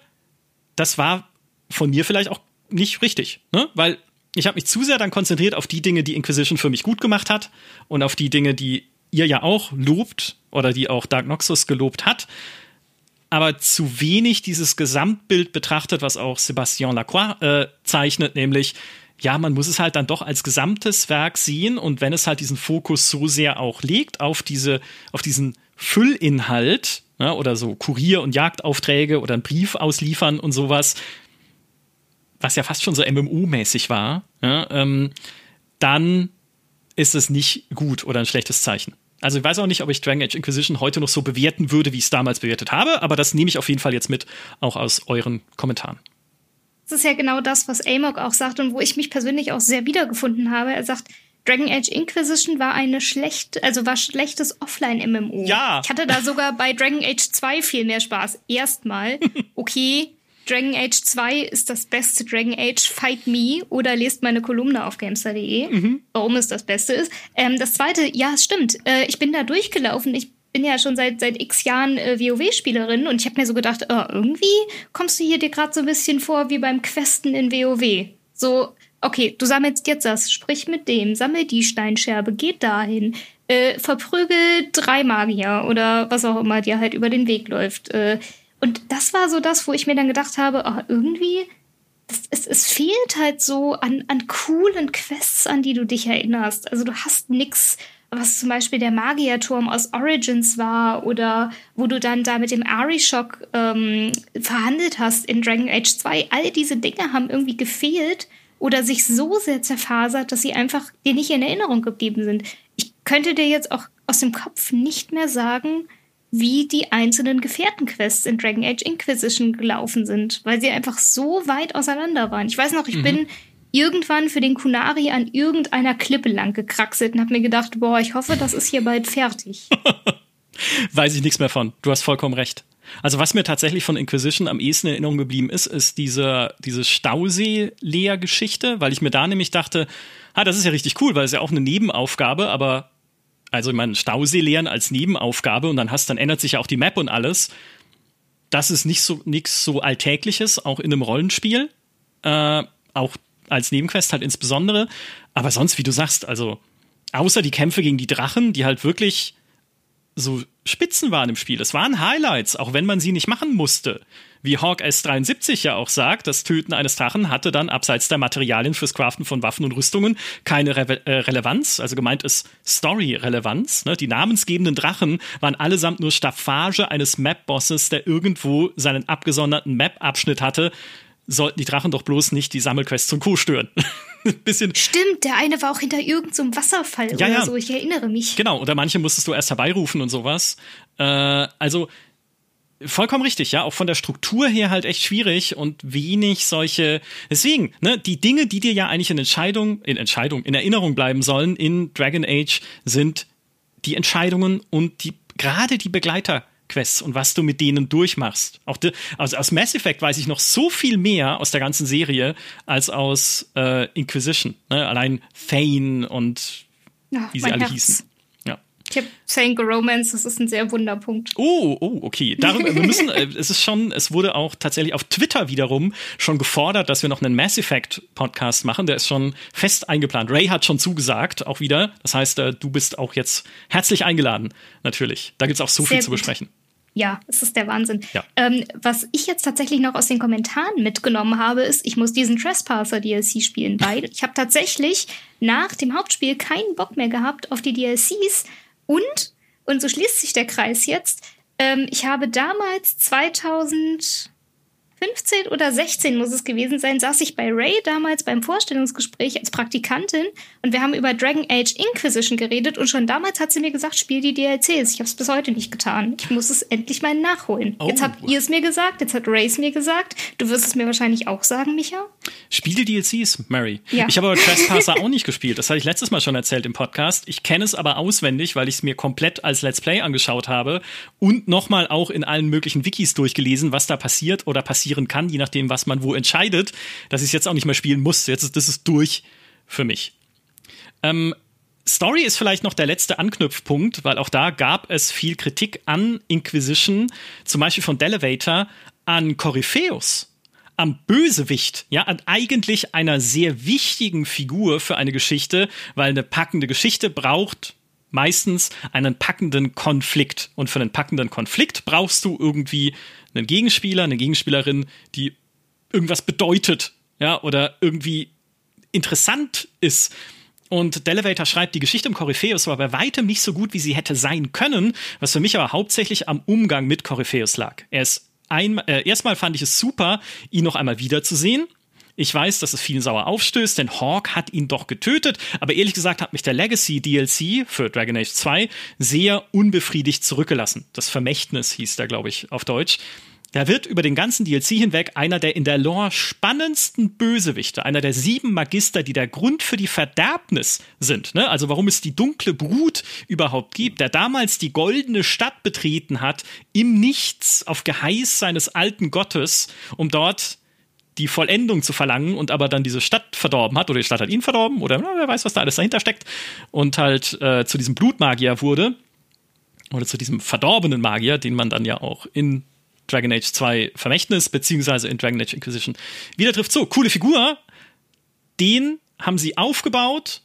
das war von mir vielleicht auch nicht richtig, ne? Weil ich habe mich zu sehr dann konzentriert auf die Dinge, die Inquisition für mich gut gemacht hat und auf die Dinge, die ihr ja auch lobt oder die auch Dark Noxus gelobt hat, aber zu wenig dieses Gesamtbild betrachtet, was auch Sébastien Lacroix äh, zeichnet, nämlich ja, man muss es halt dann doch als gesamtes Werk sehen und wenn es halt diesen Fokus so sehr auch legt auf diese, auf diesen Füllinhalt ne, oder so Kurier- und Jagdaufträge oder einen Brief ausliefern und sowas, was ja fast schon so MMO-mäßig war, ja, ähm, dann ist es nicht gut oder ein schlechtes Zeichen. Also ich weiß auch nicht, ob ich Dragon Age Inquisition heute noch so bewerten würde, wie ich es damals bewertet habe, aber das nehme ich auf jeden Fall jetzt mit, auch aus euren Kommentaren. Das ist ja genau das, was Amok auch sagt und wo ich mich persönlich auch sehr wiedergefunden habe. Er sagt, Dragon Age Inquisition war eine schlechte, also war schlechtes Offline-MMO. Ja. Ich hatte da sogar bei Dragon Age 2 viel mehr Spaß. Erstmal, okay, Dragon Age 2 ist das beste Dragon Age, Fight Me oder lest meine Kolumne auf gamester.de, mhm. warum es das Beste ist. Ähm, das zweite, ja, es stimmt. Äh, ich bin da durchgelaufen. Ich bin ja schon seit, seit x Jahren äh, WoW-Spielerin und ich habe mir so gedacht, oh, irgendwie kommst du hier dir gerade so ein bisschen vor wie beim Questen in WoW. So, okay, du sammelst jetzt das, sprich mit dem, sammel die Steinscherbe, geht dahin, äh, verprügel drei Magier oder was auch immer dir halt über den Weg läuft. Äh, und das war so das, wo ich mir dann gedacht habe, oh, irgendwie, das, es, es fehlt halt so an, an coolen Quests, an die du dich erinnerst. Also du hast nix, was zum Beispiel der Magierturm aus Origins war oder wo du dann da mit dem Arishock ähm, verhandelt hast in Dragon Age 2. All diese Dinge haben irgendwie gefehlt oder sich so sehr zerfasert, dass sie einfach dir nicht in Erinnerung geblieben sind. Ich könnte dir jetzt auch aus dem Kopf nicht mehr sagen, wie die einzelnen Gefährtenquests in Dragon Age Inquisition gelaufen sind, weil sie einfach so weit auseinander waren. Ich weiß noch, ich mhm. bin irgendwann für den Kunari an irgendeiner Klippe lang gekraxelt und habe mir gedacht, boah, ich hoffe, das ist hier bald fertig. weiß ich nichts mehr von. Du hast vollkommen recht. Also was mir tatsächlich von Inquisition am ehesten in Erinnerung geblieben ist, ist diese, diese Stausee-Lehr-Geschichte, weil ich mir da nämlich dachte, ah, das ist ja richtig cool, weil es ja auch eine Nebenaufgabe, aber also ich meine, Stausee leeren als Nebenaufgabe und dann hast, dann ändert sich ja auch die Map und alles. Das ist nicht so nichts so Alltägliches, auch in einem Rollenspiel. Äh, auch als Nebenquest halt insbesondere. Aber sonst, wie du sagst, also außer die Kämpfe gegen die Drachen, die halt wirklich so Spitzen waren im Spiel. Es waren Highlights, auch wenn man sie nicht machen musste. Wie Hawk S73 ja auch sagt, das Töten eines Drachen hatte dann abseits der Materialien fürs Craften von Waffen und Rüstungen keine Re äh, Relevanz. Also gemeint ist Story-Relevanz. Ne? Die namensgebenden Drachen waren allesamt nur Staffage eines Map-Bosses, der irgendwo seinen abgesonderten Map-Abschnitt hatte. Sollten die Drachen doch bloß nicht die Sammelquests zum Co. stören. bisschen. Stimmt, der eine war auch hinter irgendeinem so Wasserfall ja, oder ja. so, ich erinnere mich. Genau, oder manche musstest du erst herbeirufen und sowas. Äh, also vollkommen richtig, ja, auch von der Struktur her halt echt schwierig und wenig solche. Deswegen, ne, die Dinge, die dir ja eigentlich in Entscheidung, in Entscheidung, in Erinnerung bleiben sollen in Dragon Age, sind die Entscheidungen und die gerade die Begleiter Quests und was du mit denen durchmachst. Auch de, also aus Mass Effect weiß ich noch so viel mehr aus der ganzen Serie als aus äh, Inquisition. Ne? Allein Thane und wie sie alle Herz. hießen. Ich habe Saying Romance, das ist ein sehr Wunderpunkt. Oh, oh, okay. Darüber, wir müssen, äh, es ist schon, es wurde auch tatsächlich auf Twitter wiederum schon gefordert, dass wir noch einen Mass Effect Podcast machen. Der ist schon fest eingeplant. Ray hat schon zugesagt, auch wieder. Das heißt, äh, du bist auch jetzt herzlich eingeladen, natürlich. Da gibt es auch so sehr viel zu besprechen. Ja, es ist der Wahnsinn. Ja. Ähm, was ich jetzt tatsächlich noch aus den Kommentaren mitgenommen habe, ist, ich muss diesen Trespasser DLC spielen, weil ich habe tatsächlich nach dem Hauptspiel keinen Bock mehr gehabt auf die DLCs und Und so schließt sich der Kreis jetzt. Ähm, ich habe damals 2000 15 oder 16 muss es gewesen sein, saß ich bei Ray damals beim Vorstellungsgespräch als Praktikantin und wir haben über Dragon Age Inquisition geredet und schon damals hat sie mir gesagt, spiel die DLCs. Ich habe es bis heute nicht getan. Ich muss es endlich mal nachholen. Oh. Jetzt habt ihr es mir gesagt, jetzt hat Ray es mir gesagt. Du wirst es mir wahrscheinlich auch sagen, Micha. Spiel die DLCs, Mary. Ja. Ich habe aber Trespasser auch nicht gespielt. Das hatte ich letztes Mal schon erzählt im Podcast. Ich kenne es aber auswendig, weil ich es mir komplett als Let's Play angeschaut habe und nochmal auch in allen möglichen Wikis durchgelesen, was da passiert oder passiert passieren kann, je nachdem, was man wo entscheidet, dass ich es jetzt auch nicht mehr spielen muss. Jetzt ist das ist durch für mich. Ähm, Story ist vielleicht noch der letzte Anknüpfpunkt, weil auch da gab es viel Kritik an Inquisition, zum Beispiel von Delevator, an Corypheus, am Bösewicht, ja, an eigentlich einer sehr wichtigen Figur für eine Geschichte, weil eine packende Geschichte braucht meistens einen packenden Konflikt. Und für einen packenden Konflikt brauchst du irgendwie einen Gegenspieler, eine Gegenspielerin, die irgendwas bedeutet, ja, oder irgendwie interessant ist. Und Delevator schreibt, die Geschichte um Corypheus war bei weitem nicht so gut, wie sie hätte sein können, was für mich aber hauptsächlich am Umgang mit Corypheus lag. Er ist ein, äh, erstmal fand ich es super, ihn noch einmal wiederzusehen. Ich weiß, dass es vielen sauer aufstößt, denn Hawk hat ihn doch getötet, aber ehrlich gesagt hat mich der Legacy DLC für Dragon Age 2 sehr unbefriedigt zurückgelassen. Das Vermächtnis hieß da, glaube ich, auf Deutsch. Er wird über den ganzen DLC hinweg einer der in der Lore spannendsten Bösewichte, einer der sieben Magister, die der Grund für die Verderbnis sind. Ne? Also warum es die dunkle Brut überhaupt gibt, der damals die goldene Stadt betreten hat, im Nichts auf Geheiß seines alten Gottes, um dort die Vollendung zu verlangen und aber dann diese Stadt verdorben hat oder die Stadt hat ihn verdorben oder na, wer weiß, was da alles dahinter steckt und halt äh, zu diesem Blutmagier wurde oder zu diesem verdorbenen Magier, den man dann ja auch in Dragon Age 2 Vermächtnis beziehungsweise in Dragon Age Inquisition wieder trifft. So, coole Figur. Den haben sie aufgebaut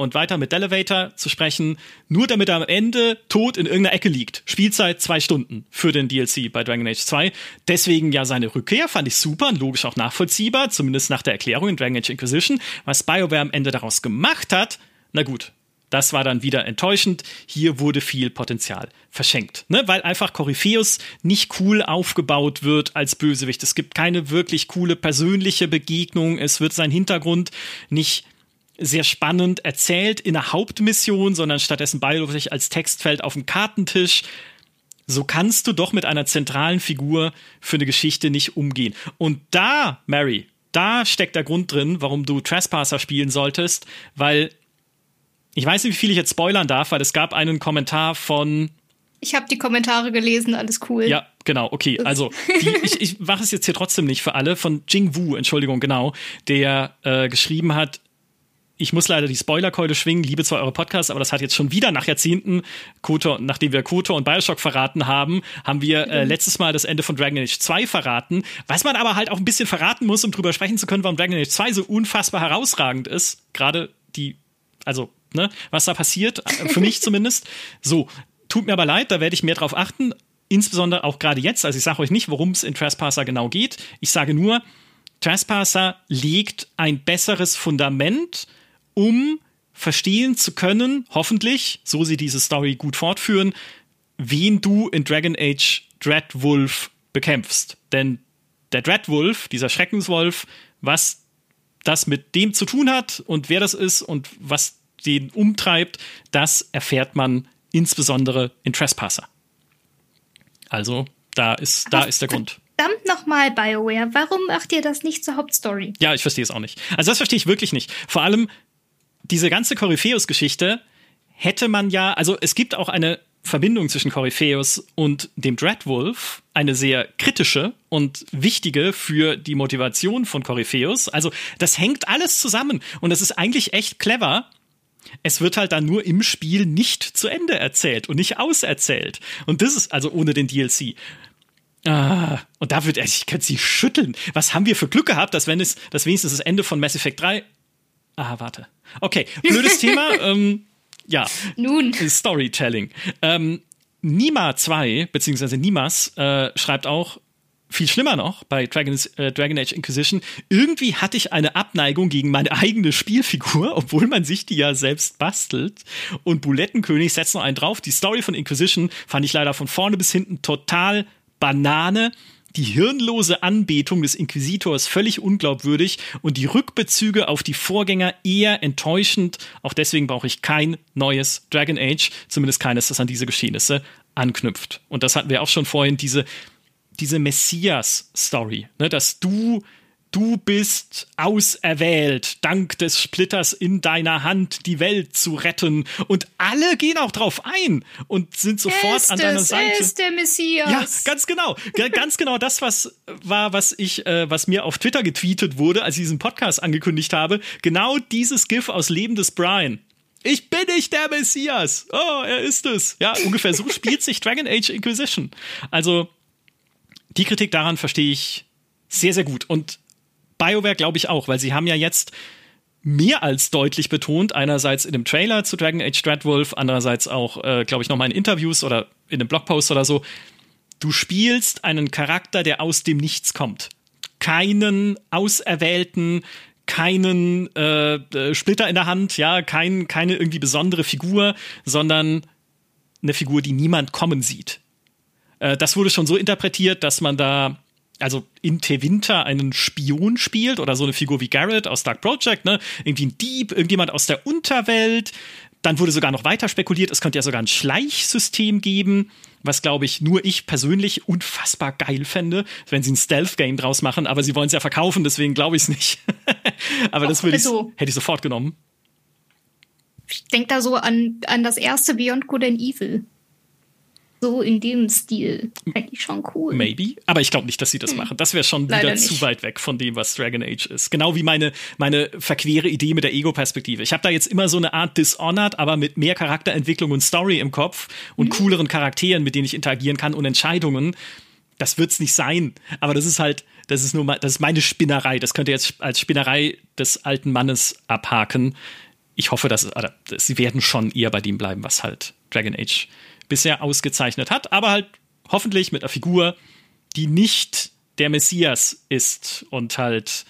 und weiter mit Delevator zu sprechen, nur damit er am Ende tot in irgendeiner Ecke liegt. Spielzeit zwei Stunden für den DLC bei Dragon Age 2. Deswegen ja seine Rückkehr fand ich super und logisch auch nachvollziehbar, zumindest nach der Erklärung in Dragon Age Inquisition. Was BioWare am Ende daraus gemacht hat, na gut, das war dann wieder enttäuschend. Hier wurde viel Potenzial verschenkt, ne? weil einfach Corypheus nicht cool aufgebaut wird als Bösewicht. Es gibt keine wirklich coole persönliche Begegnung. Es wird sein Hintergrund nicht sehr spannend erzählt in der Hauptmission, sondern stattdessen beiläufig als Textfeld auf dem Kartentisch. So kannst du doch mit einer zentralen Figur für eine Geschichte nicht umgehen. Und da, Mary, da steckt der Grund drin, warum du Trespasser spielen solltest, weil ich weiß nicht, wie viel ich jetzt spoilern darf, weil es gab einen Kommentar von. Ich habe die Kommentare gelesen, alles cool. Ja, genau, okay. Also, die, ich, ich mache es jetzt hier trotzdem nicht für alle. Von Jing Wu, Entschuldigung, genau, der äh, geschrieben hat, ich muss leider die Spoilerkeule schwingen, liebe zwar eure Podcasts, aber das hat jetzt schon wieder nach Jahrzehnten, Kotor, nachdem wir Kotor und Bioshock verraten haben, haben wir äh, mhm. letztes Mal das Ende von Dragon Age 2 verraten. Was man aber halt auch ein bisschen verraten muss, um drüber sprechen zu können, warum Dragon Age 2 so unfassbar herausragend ist. Gerade die, also, ne, was da passiert, äh, für mich zumindest. So, tut mir aber leid, da werde ich mehr drauf achten. Insbesondere auch gerade jetzt. Also ich sage euch nicht, worum es in Trespasser genau geht. Ich sage nur, Trespasser legt ein besseres Fundament um verstehen zu können, hoffentlich, so sie diese Story gut fortführen, wen du in Dragon Age Dreadwolf bekämpfst. Denn der Dreadwolf, dieser Schreckenswolf, was das mit dem zu tun hat und wer das ist und was den umtreibt, das erfährt man insbesondere in Trespasser. Also, da ist, da ist der Grund. Verdammt nochmal, BioWare, warum macht ihr das nicht zur Hauptstory? Ja, ich verstehe es auch nicht. Also, das verstehe ich wirklich nicht. Vor allem, diese ganze Corypheus-Geschichte hätte man ja, also es gibt auch eine Verbindung zwischen Corypheus und dem Dreadwolf, eine sehr kritische und wichtige für die Motivation von Corypheus. Also das hängt alles zusammen und das ist eigentlich echt clever. Es wird halt dann nur im Spiel nicht zu Ende erzählt und nicht auserzählt. Und das ist also ohne den DLC. Ah, und da wird, ich könnte sie schütteln. Was haben wir für Glück gehabt, dass wenn es, dass wenigstens das Ende von Mass Effect 3 Ah, warte. Okay, blödes Thema. Ähm, ja. Nun. Storytelling. Ähm, Nima 2, beziehungsweise Nimas, äh, schreibt auch, viel schlimmer noch bei Dragon's, äh, Dragon Age Inquisition, irgendwie hatte ich eine Abneigung gegen meine eigene Spielfigur, obwohl man sich die ja selbst bastelt. Und Bulettenkönig setzt noch einen drauf. Die Story von Inquisition fand ich leider von vorne bis hinten total Banane. Die hirnlose Anbetung des Inquisitors völlig unglaubwürdig und die Rückbezüge auf die Vorgänger eher enttäuschend. Auch deswegen brauche ich kein neues Dragon Age, zumindest keines, das an diese Geschehnisse anknüpft. Und das hatten wir auch schon vorhin, diese diese Messias-Story, ne, dass du Du bist auserwählt, dank des Splitters in deiner Hand die Welt zu retten. Und alle gehen auch drauf ein und sind sofort ist an deiner es, Seite. ist der Messias. Ja, ganz genau. ganz genau das, was war, was ich, äh, was mir auf Twitter getweetet wurde, als ich diesen Podcast angekündigt habe. Genau dieses GIF aus Leben des Brian. Ich bin nicht der Messias. Oh, er ist es. Ja, ungefähr so spielt sich Dragon Age Inquisition. Also, die Kritik daran verstehe ich sehr, sehr gut. Und BioWare glaube ich auch, weil sie haben ja jetzt mehr als deutlich betont, einerseits in dem Trailer zu Dragon Age Dreadwolf, andererseits auch, äh, glaube ich, nochmal in Interviews oder in einem Blogpost oder so, du spielst einen Charakter, der aus dem Nichts kommt. Keinen auserwählten, keinen äh, äh Splitter in der Hand, ja, kein, keine irgendwie besondere Figur, sondern eine Figur, die niemand kommen sieht. Äh, das wurde schon so interpretiert, dass man da also in Winter einen Spion spielt oder so eine Figur wie Garrett aus Dark Project, ne? Irgendwie ein Dieb, irgendjemand aus der Unterwelt. Dann wurde sogar noch weiter spekuliert, es könnte ja sogar ein Schleichsystem geben, was glaube ich nur ich persönlich unfassbar geil fände, wenn sie ein Stealth-Game draus machen, aber sie wollen es ja verkaufen, deswegen glaube ich es nicht. aber das würde ich, also, hätte ich sofort genommen. Ich denke da so an, an das erste Beyond Good and Evil so in dem Stil. Eigentlich schon cool. Maybe. Aber ich glaube nicht, dass sie das hm. machen. Das wäre schon Leider wieder nicht. zu weit weg von dem, was Dragon Age ist. Genau wie meine, meine verquere Idee mit der Ego-Perspektive. Ich habe da jetzt immer so eine Art Dishonored, aber mit mehr Charakterentwicklung und Story im Kopf und mhm. cooleren Charakteren, mit denen ich interagieren kann und Entscheidungen. Das wird's nicht sein. Aber das ist halt, das ist nur mal, das ist meine Spinnerei. Das könnt ihr jetzt als Spinnerei des alten Mannes abhaken. Ich hoffe, dass, oder, sie werden schon eher bei dem bleiben, was halt Dragon Age bisher ausgezeichnet hat, aber halt hoffentlich mit einer Figur, die nicht der Messias ist und halt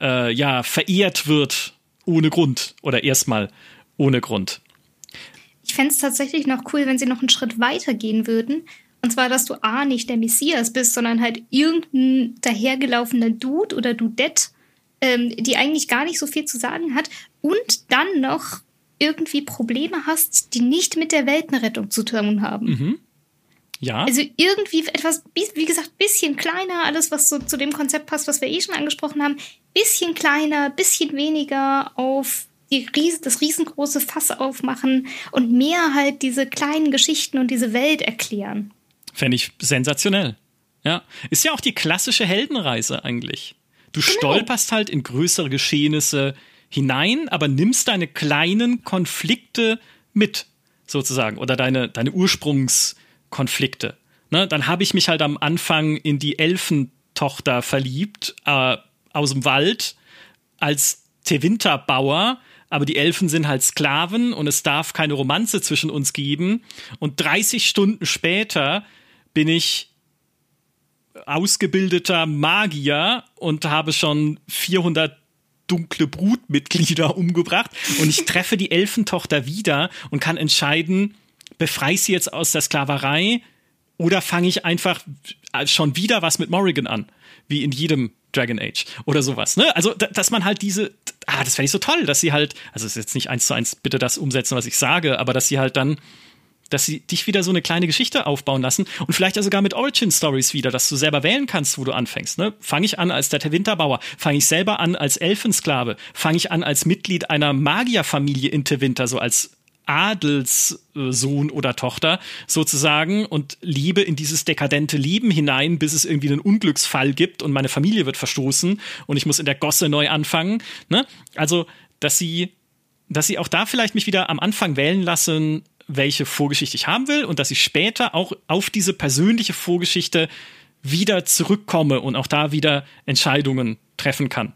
äh, ja verehrt wird ohne Grund oder erstmal ohne Grund. Ich fände es tatsächlich noch cool, wenn sie noch einen Schritt weiter gehen würden. Und zwar, dass du A, nicht der Messias bist, sondern halt irgendein dahergelaufener Dude oder Dudette, ähm, die eigentlich gar nicht so viel zu sagen hat. Und dann noch irgendwie Probleme hast, die nicht mit der Weltenrettung zu tun haben. Mhm. Ja. Also irgendwie etwas, wie gesagt, bisschen kleiner, alles, was so zu dem Konzept passt, was wir eh schon angesprochen haben, bisschen kleiner, bisschen weniger auf die das riesengroße Fass aufmachen und mehr halt diese kleinen Geschichten und diese Welt erklären. Fände ich sensationell. Ja. Ist ja auch die klassische Heldenreise eigentlich. Du genau. stolperst halt in größere Geschehnisse, hinein, aber nimmst deine kleinen Konflikte mit, sozusagen, oder deine, deine Ursprungskonflikte. Ne? Dann habe ich mich halt am Anfang in die Elfentochter verliebt, äh, aus dem Wald, als Tewinterbauer, aber die Elfen sind halt Sklaven und es darf keine Romanze zwischen uns geben. Und 30 Stunden später bin ich ausgebildeter Magier und habe schon 400 dunkle Brutmitglieder umgebracht und ich treffe die Elfentochter wieder und kann entscheiden, befreie sie jetzt aus der Sklaverei oder fange ich einfach schon wieder was mit Morrigan an, wie in jedem Dragon Age oder sowas. Ne? Also, dass man halt diese, ah, das fände ich so toll, dass sie halt, also es ist jetzt nicht eins zu eins bitte das umsetzen, was ich sage, aber dass sie halt dann dass sie dich wieder so eine kleine Geschichte aufbauen lassen und vielleicht ja sogar mit Origin Stories wieder, dass du selber wählen kannst, wo du anfängst. Ne? Fange ich an als der Winterbauer? Fange ich selber an als Elfensklave? Fange ich an als Mitglied einer Magierfamilie in Winter, so als Adelssohn oder Tochter sozusagen und liebe in dieses dekadente Leben hinein, bis es irgendwie einen Unglücksfall gibt und meine Familie wird verstoßen und ich muss in der Gosse neu anfangen. Ne? Also, dass sie, dass sie auch da vielleicht mich wieder am Anfang wählen lassen, welche Vorgeschichte ich haben will und dass ich später auch auf diese persönliche Vorgeschichte wieder zurückkomme und auch da wieder Entscheidungen treffen kann.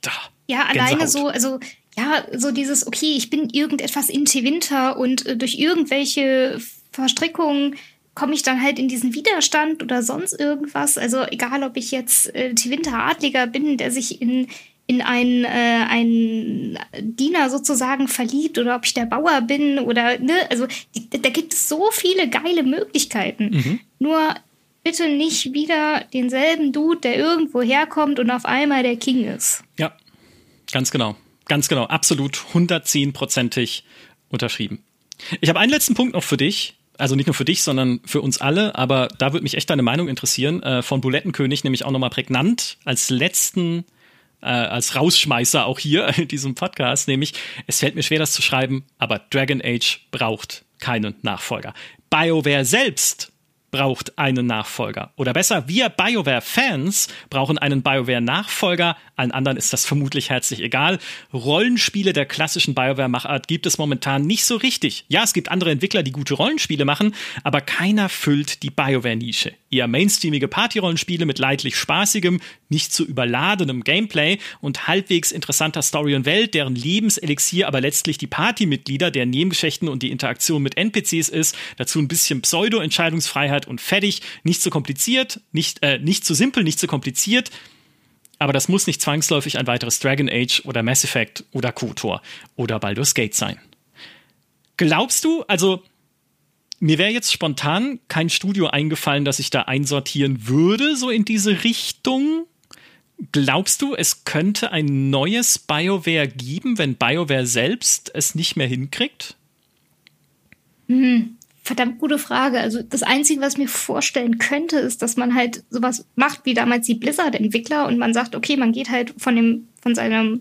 Da, ja, alleine so, also ja, so dieses, okay, ich bin irgendetwas in Winter und äh, durch irgendwelche Verstrickungen komme ich dann halt in diesen Widerstand oder sonst irgendwas. Also egal, ob ich jetzt äh, Winter Adliger bin, der sich in in einen, äh, einen Diener sozusagen verliebt oder ob ich der Bauer bin oder ne, also da gibt es so viele geile Möglichkeiten. Mhm. Nur bitte nicht wieder denselben Dude, der irgendwo herkommt und auf einmal der King ist. Ja, ganz genau. Ganz genau. Absolut 110-prozentig unterschrieben. Ich habe einen letzten Punkt noch für dich. Also nicht nur für dich, sondern für uns alle. Aber da würde mich echt deine Meinung interessieren. Äh, von Bulettenkönig nämlich auch nochmal prägnant als letzten äh, als Rausschmeißer auch hier in diesem Podcast, nämlich es fällt mir schwer, das zu schreiben, aber Dragon Age braucht keinen Nachfolger. BioWare selbst braucht einen Nachfolger. Oder besser, wir BioWare-Fans brauchen einen BioWare-Nachfolger. Allen anderen ist das vermutlich herzlich egal. Rollenspiele der klassischen BioWare-Machart gibt es momentan nicht so richtig. Ja, es gibt andere Entwickler, die gute Rollenspiele machen, aber keiner füllt die BioWare-Nische. Eher mainstreamige Party-Rollenspiele mit leidlich spaßigem, nicht zu überladenem Gameplay und halbwegs interessanter Story und Welt, deren Lebenselixier aber letztlich die Partymitglieder, der Nebengeschichten und die Interaktion mit NPCs ist. Dazu ein bisschen Pseudo-Entscheidungsfreiheit Freiheit und fertig. Nicht zu kompliziert, nicht, äh, nicht zu simpel, nicht zu kompliziert. Aber das muss nicht zwangsläufig ein weiteres Dragon Age oder Mass Effect oder KOTOR oder Baldur's Gate sein. Glaubst du, also mir wäre jetzt spontan kein Studio eingefallen, das ich da einsortieren würde, so in diese Richtung. Glaubst du, es könnte ein neues BioWare geben, wenn BioWare selbst es nicht mehr hinkriegt? Hm verdammt gute Frage. Also das Einzige, was ich mir vorstellen könnte, ist, dass man halt sowas macht wie damals die Blizzard-Entwickler und man sagt, okay, man geht halt von dem, von seinem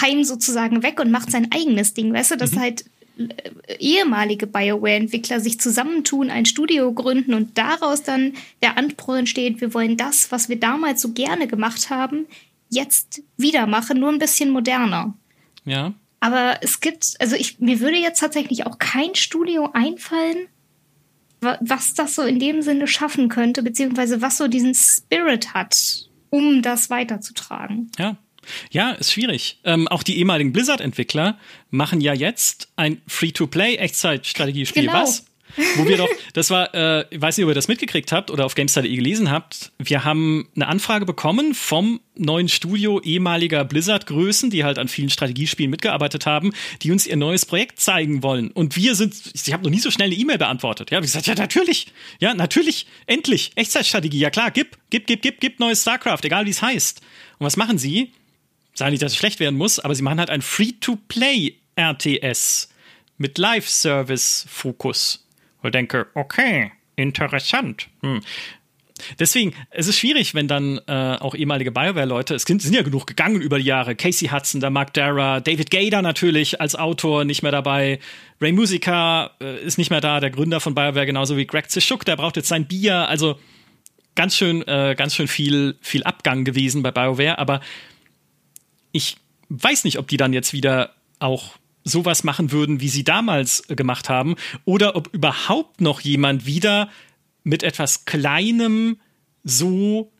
Heim sozusagen weg und macht sein eigenes Ding, weißt du, dass mhm. halt äh, ehemalige BioWare-Entwickler sich zusammentun, ein Studio gründen und daraus dann der Anspruch entsteht, wir wollen das, was wir damals so gerne gemacht haben, jetzt wieder machen, nur ein bisschen moderner. Ja. Aber es gibt, also ich, mir würde jetzt tatsächlich auch kein Studio einfallen, was das so in dem Sinne schaffen könnte, beziehungsweise was so diesen Spirit hat, um das weiterzutragen. Ja. Ja, ist schwierig. Ähm, auch die ehemaligen Blizzard-Entwickler machen ja jetzt ein Free-to-Play-Echtzeitstrategiespiel. Genau. Was? Wo wir doch, das war, äh, ich weiß nicht, ob ihr das mitgekriegt habt oder auf GameStar.de gelesen habt, wir haben eine Anfrage bekommen vom neuen Studio ehemaliger Blizzard-Größen, die halt an vielen Strategiespielen mitgearbeitet haben, die uns ihr neues Projekt zeigen wollen. Und wir sind, ich habe noch nie so schnell eine E-Mail beantwortet. Ja, ich gesagt, ja, natürlich, ja, natürlich, endlich, Echtzeitstrategie, ja klar, gib, gib, gib, gib, gib neues StarCraft, egal wie es heißt. Und was machen sie? Sagen nicht, dass es schlecht werden muss, aber sie machen halt ein Free-to-Play-RTS mit Live-Service-Fokus und denke, okay, interessant. Hm. Deswegen, es ist schwierig, wenn dann äh, auch ehemalige BioWare-Leute, es sind, sind, ja genug gegangen über die Jahre, Casey Hudson, der Mark Dara, David Gader natürlich als Autor nicht mehr dabei, Ray Musica äh, ist nicht mehr da, der Gründer von BioWare, genauso wie Greg Zishuk, der braucht jetzt sein Bier, also ganz schön, äh, ganz schön viel, viel Abgang gewesen bei BioWare, aber ich weiß nicht, ob die dann jetzt wieder auch sowas machen würden, wie sie damals äh, gemacht haben, oder ob überhaupt noch jemand wieder mit etwas Kleinem so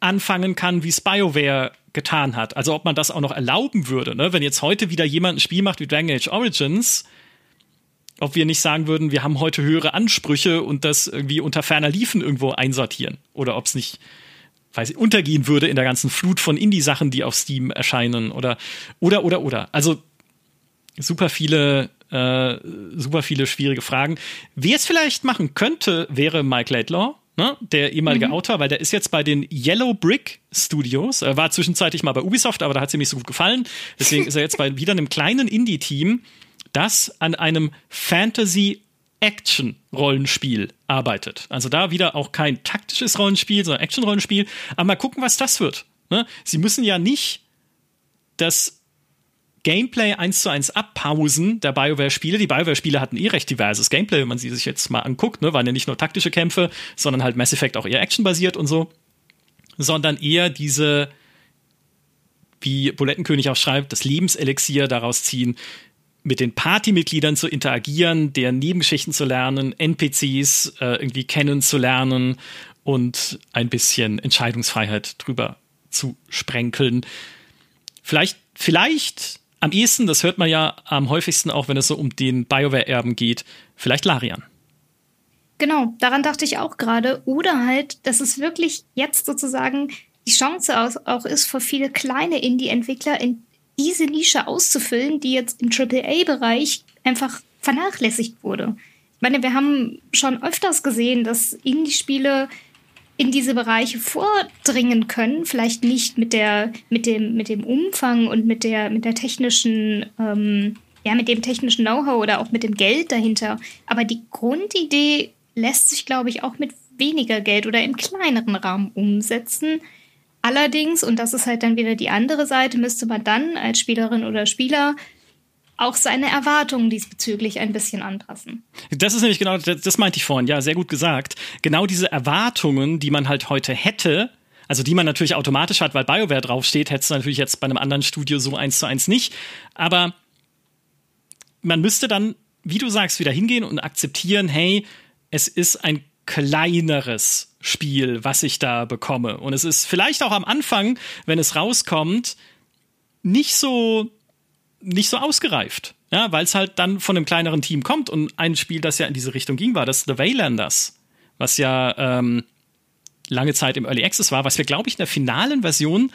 anfangen kann, wie es BioWare getan hat. Also ob man das auch noch erlauben würde, ne? wenn jetzt heute wieder jemand ein Spiel macht wie Dragon Age Origins, ob wir nicht sagen würden, wir haben heute höhere Ansprüche und das irgendwie unter ferner Liefen irgendwo einsortieren. Oder ob es nicht, weiß ich, untergehen würde in der ganzen Flut von Indie-Sachen, die auf Steam erscheinen. Oder, oder, oder, oder. Also super viele, äh, super viele schwierige Fragen. Wer es vielleicht machen könnte, wäre Mike Laidlaw. Ne, der ehemalige mhm. Autor, weil der ist jetzt bei den Yellow Brick Studios, er war zwischenzeitlich mal bei Ubisoft, aber da hat es ihm nicht so gut gefallen. Deswegen ist er jetzt bei wieder einem kleinen Indie-Team, das an einem Fantasy Action-Rollenspiel arbeitet. Also da wieder auch kein taktisches Rollenspiel, sondern Action-Rollenspiel. Aber mal gucken, was das wird. Ne? Sie müssen ja nicht das Gameplay eins zu eins abpausen der BioWare-Spiele. Die BioWare-Spiele hatten eh recht diverses Gameplay, wenn man sie sich jetzt mal anguckt, ne? waren ja nicht nur taktische Kämpfe, sondern halt Mass Effect auch eher actionbasiert und so, sondern eher diese, wie Bulettenkönig auch schreibt, das Lebenselixier daraus ziehen, mit den Partymitgliedern zu interagieren, deren Nebengeschichten zu lernen, NPCs äh, irgendwie kennenzulernen und ein bisschen Entscheidungsfreiheit drüber zu sprenkeln. Vielleicht, vielleicht am ehesten, das hört man ja am häufigsten auch, wenn es so um den BioWare-Erben geht, vielleicht Larian. genau, daran dachte ich auch gerade. Oder halt, dass es wirklich jetzt sozusagen die Chance auch ist für viele kleine Indie-Entwickler in diese Nische auszufüllen, die jetzt im AAA-Bereich einfach vernachlässigt wurde. Ich meine, wir haben schon öfters gesehen, dass Indie-Spiele in diese Bereiche vordringen können, vielleicht nicht mit der, mit dem, mit dem Umfang und mit der, mit der technischen, ähm, ja, mit dem technischen Know-how oder auch mit dem Geld dahinter. Aber die Grundidee lässt sich, glaube ich, auch mit weniger Geld oder im kleineren Rahmen umsetzen. Allerdings, und das ist halt dann wieder die andere Seite, müsste man dann als Spielerin oder Spieler auch seine Erwartungen diesbezüglich ein bisschen anpassen. Das ist nämlich genau, das, das meinte ich vorhin, ja, sehr gut gesagt. Genau diese Erwartungen, die man halt heute hätte, also die man natürlich automatisch hat, weil BioWare draufsteht, hättest du natürlich jetzt bei einem anderen Studio so eins zu eins nicht. Aber man müsste dann, wie du sagst, wieder hingehen und akzeptieren, hey, es ist ein kleineres Spiel, was ich da bekomme. Und es ist vielleicht auch am Anfang, wenn es rauskommt, nicht so nicht so ausgereift. Ja, weil es halt dann von einem kleineren Team kommt und ein Spiel, das ja in diese Richtung ging, war das The Waylanders, was ja ähm, lange Zeit im Early Access war, was wir, glaube ich, in der finalen Version,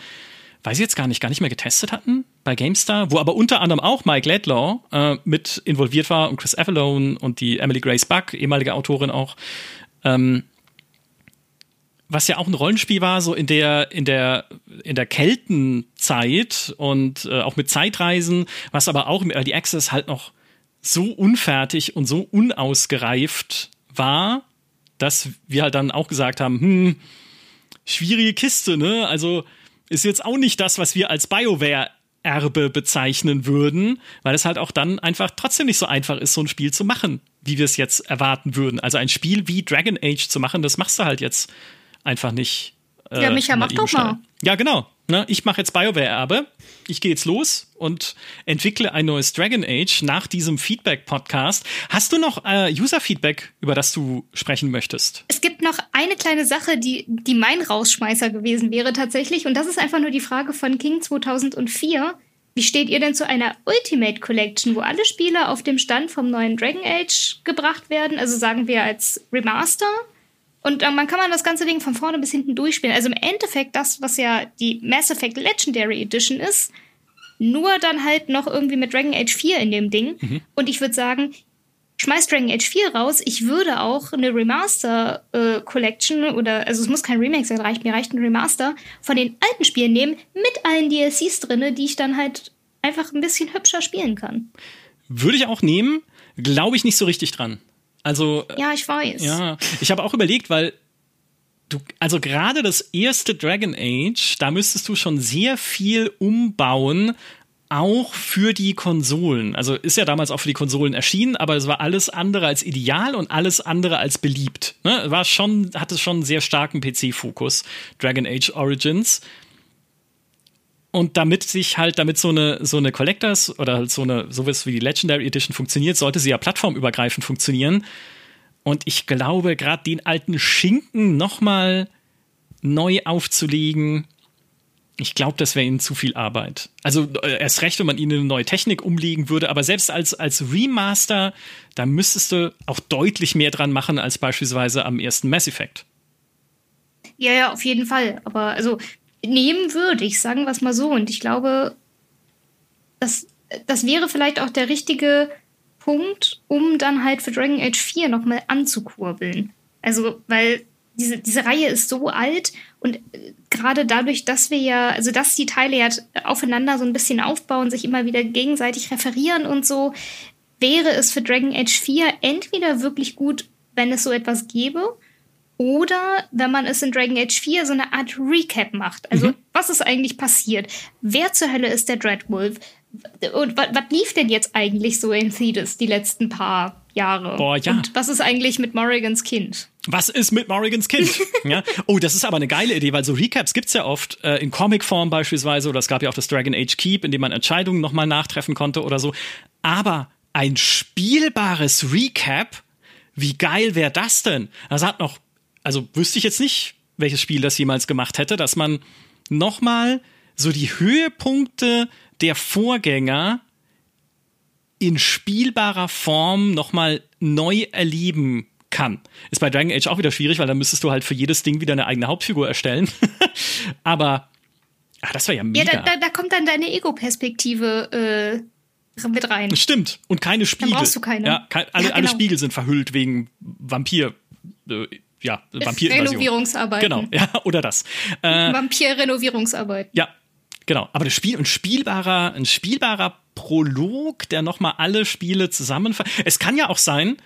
weiß ich jetzt gar nicht, gar nicht mehr getestet hatten bei GameStar, wo aber unter anderem auch Mike Ledlaw äh, mit involviert war und Chris Avalone und die Emily Grace Buck, ehemalige Autorin auch. Ähm, was ja auch ein Rollenspiel war, so in der, in der, in der Keltenzeit und äh, auch mit Zeitreisen, was aber auch im Early Access halt noch so unfertig und so unausgereift war, dass wir halt dann auch gesagt haben, hm, schwierige Kiste, ne? Also ist jetzt auch nicht das, was wir als BioWare Erbe bezeichnen würden, weil es halt auch dann einfach trotzdem nicht so einfach ist, so ein Spiel zu machen, wie wir es jetzt erwarten würden. Also ein Spiel wie Dragon Age zu machen, das machst du halt jetzt einfach nicht. Äh, ja, Micha, mach doch mal. Ja, genau. Ne, ich mache jetzt BioWare-Erbe. Ich gehe jetzt los und entwickle ein neues Dragon Age nach diesem Feedback-Podcast. Hast du noch äh, User-Feedback, über das du sprechen möchtest? Es gibt noch eine kleine Sache, die, die mein Rausschmeißer gewesen wäre tatsächlich. Und das ist einfach nur die Frage von King 2004. Wie steht ihr denn zu einer Ultimate Collection, wo alle Spiele auf dem Stand vom neuen Dragon Age gebracht werden? Also sagen wir als Remaster und äh, man kann man das ganze Ding von vorne bis hinten durchspielen. Also im Endeffekt das, was ja die Mass Effect Legendary Edition ist, nur dann halt noch irgendwie mit Dragon Age 4 in dem Ding. Mhm. Und ich würde sagen, schmeiß Dragon Age 4 raus. Ich würde auch eine Remaster äh, Collection oder, also es muss kein Remake sein, reicht, mir reicht ein Remaster von den alten Spielen nehmen mit allen DLCs drin, die ich dann halt einfach ein bisschen hübscher spielen kann. Würde ich auch nehmen, glaube ich nicht so richtig dran. Also. Ja, ich weiß. Ja, ich habe auch überlegt, weil du, also gerade das erste Dragon Age, da müsstest du schon sehr viel umbauen, auch für die Konsolen. Also ist ja damals auch für die Konsolen erschienen, aber es war alles andere als ideal und alles andere als beliebt. Ne? War schon, hatte schon einen sehr starken PC-Fokus, Dragon Age Origins. Und damit sich halt, damit so eine, so eine Collectors oder halt so eine, sowas wie die Legendary Edition funktioniert, sollte sie ja plattformübergreifend funktionieren. Und ich glaube, gerade den alten Schinken nochmal neu aufzulegen, ich glaube, das wäre ihnen zu viel Arbeit. Also äh, erst recht, wenn man ihnen eine neue Technik umlegen würde, aber selbst als, als Remaster, da müsstest du auch deutlich mehr dran machen als beispielsweise am ersten Mass Effect. Ja, ja, auf jeden Fall. Aber also nehmen würde ich, sagen wir es mal so. Und ich glaube, das, das wäre vielleicht auch der richtige Punkt, um dann halt für Dragon Age 4 nochmal anzukurbeln. Also, weil diese, diese Reihe ist so alt und äh, gerade dadurch, dass wir ja, also dass die Teile ja aufeinander so ein bisschen aufbauen, sich immer wieder gegenseitig referieren und so, wäre es für Dragon Age 4 entweder wirklich gut, wenn es so etwas gäbe, oder wenn man es in Dragon Age 4 so eine Art Recap macht. Also, mhm. was ist eigentlich passiert? Wer zur Hölle ist der Dreadwolf? Und was lief denn jetzt eigentlich so in Thetis die letzten paar Jahre? Boah, ja. Und was ist eigentlich mit Morrigans Kind? Was ist mit Morrigans Kind? ja. Oh, das ist aber eine geile Idee, weil so Recaps gibt's ja oft äh, in Comicform beispielsweise oder es gab ja auch das Dragon Age Keep, in dem man Entscheidungen nochmal nachtreffen konnte oder so. Aber ein spielbares Recap, wie geil wäre das denn? Das hat noch also wüsste ich jetzt nicht, welches Spiel das jemals gemacht hätte, dass man nochmal so die Höhepunkte der Vorgänger in spielbarer Form nochmal neu erleben kann. Ist bei Dragon Age auch wieder schwierig, weil dann müsstest du halt für jedes Ding wieder eine eigene Hauptfigur erstellen. Aber ach, das wäre ja mega. Ja, da, da, da kommt dann deine Ego-Perspektive äh, mit rein. Stimmt. Und keine Spiegel. Dann brauchst du keine. Ja, kein, alle, Ja, genau. alle Spiegel sind verhüllt wegen Vampir. Äh, ja, Vampirinvasion. Renovierungsarbeiten. Genau, ja, oder das. Äh, Vampir-Renovierungsarbeiten. ja, genau. Aber das Spiel, ein spielbarer, ein spielbarer Prolog, der nochmal alle Spiele zusammenfasst. Es kann ja auch sein,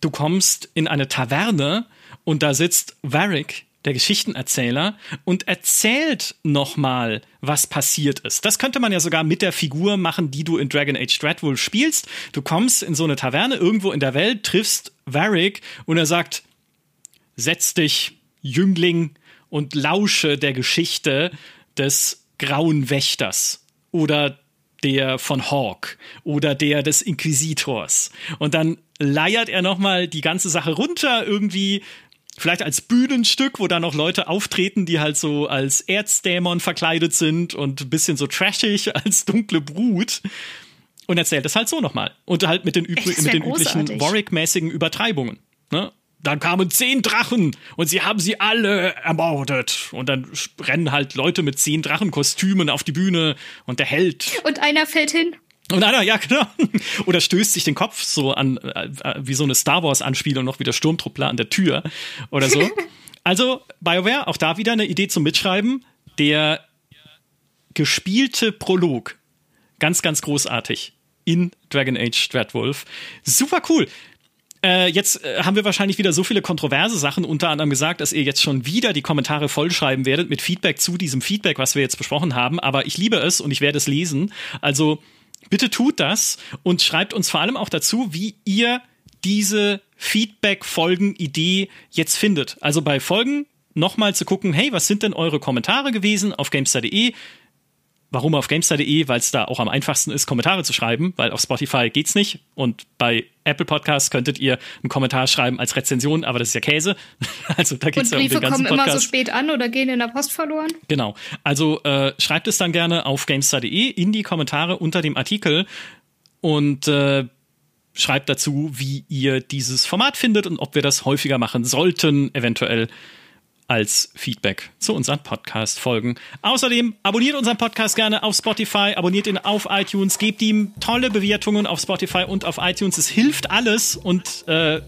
du kommst in eine Taverne und da sitzt Varric, der Geschichtenerzähler, und erzählt nochmal, was passiert ist. Das könnte man ja sogar mit der Figur machen, die du in Dragon Age Dreadwolf spielst. Du kommst in so eine Taverne irgendwo in der Welt, triffst Varric und er sagt, setz dich, Jüngling, und lausche der Geschichte des Grauen Wächters oder der von Hawk oder der des Inquisitors. Und dann leiert er nochmal die ganze Sache runter, irgendwie vielleicht als Bühnenstück, wo da noch Leute auftreten, die halt so als Erzdämon verkleidet sind und ein bisschen so trashig als dunkle Brut. Und erzählt das halt so nochmal. Und halt mit den, das mit den üblichen. Warwick-mäßigen Übertreibungen. Ne? Dann kamen zehn Drachen und sie haben sie alle ermordet. Und dann rennen halt Leute mit zehn Drachenkostümen auf die Bühne und der Held Und einer fällt hin. und einer, ja, genau. Oder stößt sich den Kopf so an, äh, äh, wie so eine Star Wars-Anspielung noch wie der Sturmtruppler an der Tür oder so. Also, BioWare, auch da wieder eine Idee zum Mitschreiben. Der gespielte Prolog. Ganz, ganz großartig. In Dragon Age Dreadwolf. Super cool. Äh, jetzt äh, haben wir wahrscheinlich wieder so viele kontroverse Sachen unter anderem gesagt, dass ihr jetzt schon wieder die Kommentare vollschreiben werdet mit Feedback zu diesem Feedback, was wir jetzt besprochen haben. Aber ich liebe es und ich werde es lesen. Also bitte tut das und schreibt uns vor allem auch dazu, wie ihr diese Feedback-Folgen-Idee jetzt findet. Also bei Folgen nochmal zu gucken, hey, was sind denn eure Kommentare gewesen auf gamestar.de? Warum auf gamestar.de? Weil es da auch am einfachsten ist, Kommentare zu schreiben, weil auf Spotify geht's nicht. Und bei Apple Podcasts könntet ihr einen Kommentar schreiben als Rezension, aber das ist ja Käse. Also da geht's Und ja um Briefe den ganzen kommen immer Podcast. so spät an oder gehen in der Post verloren. Genau. Also äh, schreibt es dann gerne auf gamestar.de in die Kommentare unter dem Artikel und äh, schreibt dazu, wie ihr dieses Format findet und ob wir das häufiger machen sollten, eventuell als Feedback zu unseren Podcast-Folgen. Außerdem abonniert unseren Podcast gerne auf Spotify, abonniert ihn auf iTunes, gebt ihm tolle Bewertungen auf Spotify und auf iTunes. Es hilft alles und äh,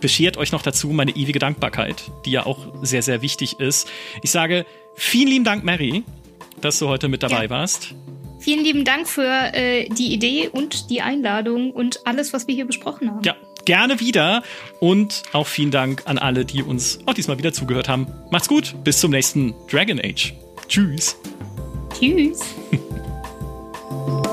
beschert euch noch dazu meine ewige Dankbarkeit, die ja auch sehr, sehr wichtig ist. Ich sage vielen lieben Dank, Mary, dass du heute mit dabei Ja. warst. Vielen lieben Dank für äh, die Idee und die Einladung und alles, was wir hier besprochen haben. Ja, gerne wieder. Und auch vielen Dank an alle, die uns auch diesmal wieder zugehört haben. Macht's gut, bis zum nächsten Dragon Age. Tschüss. Tschüss.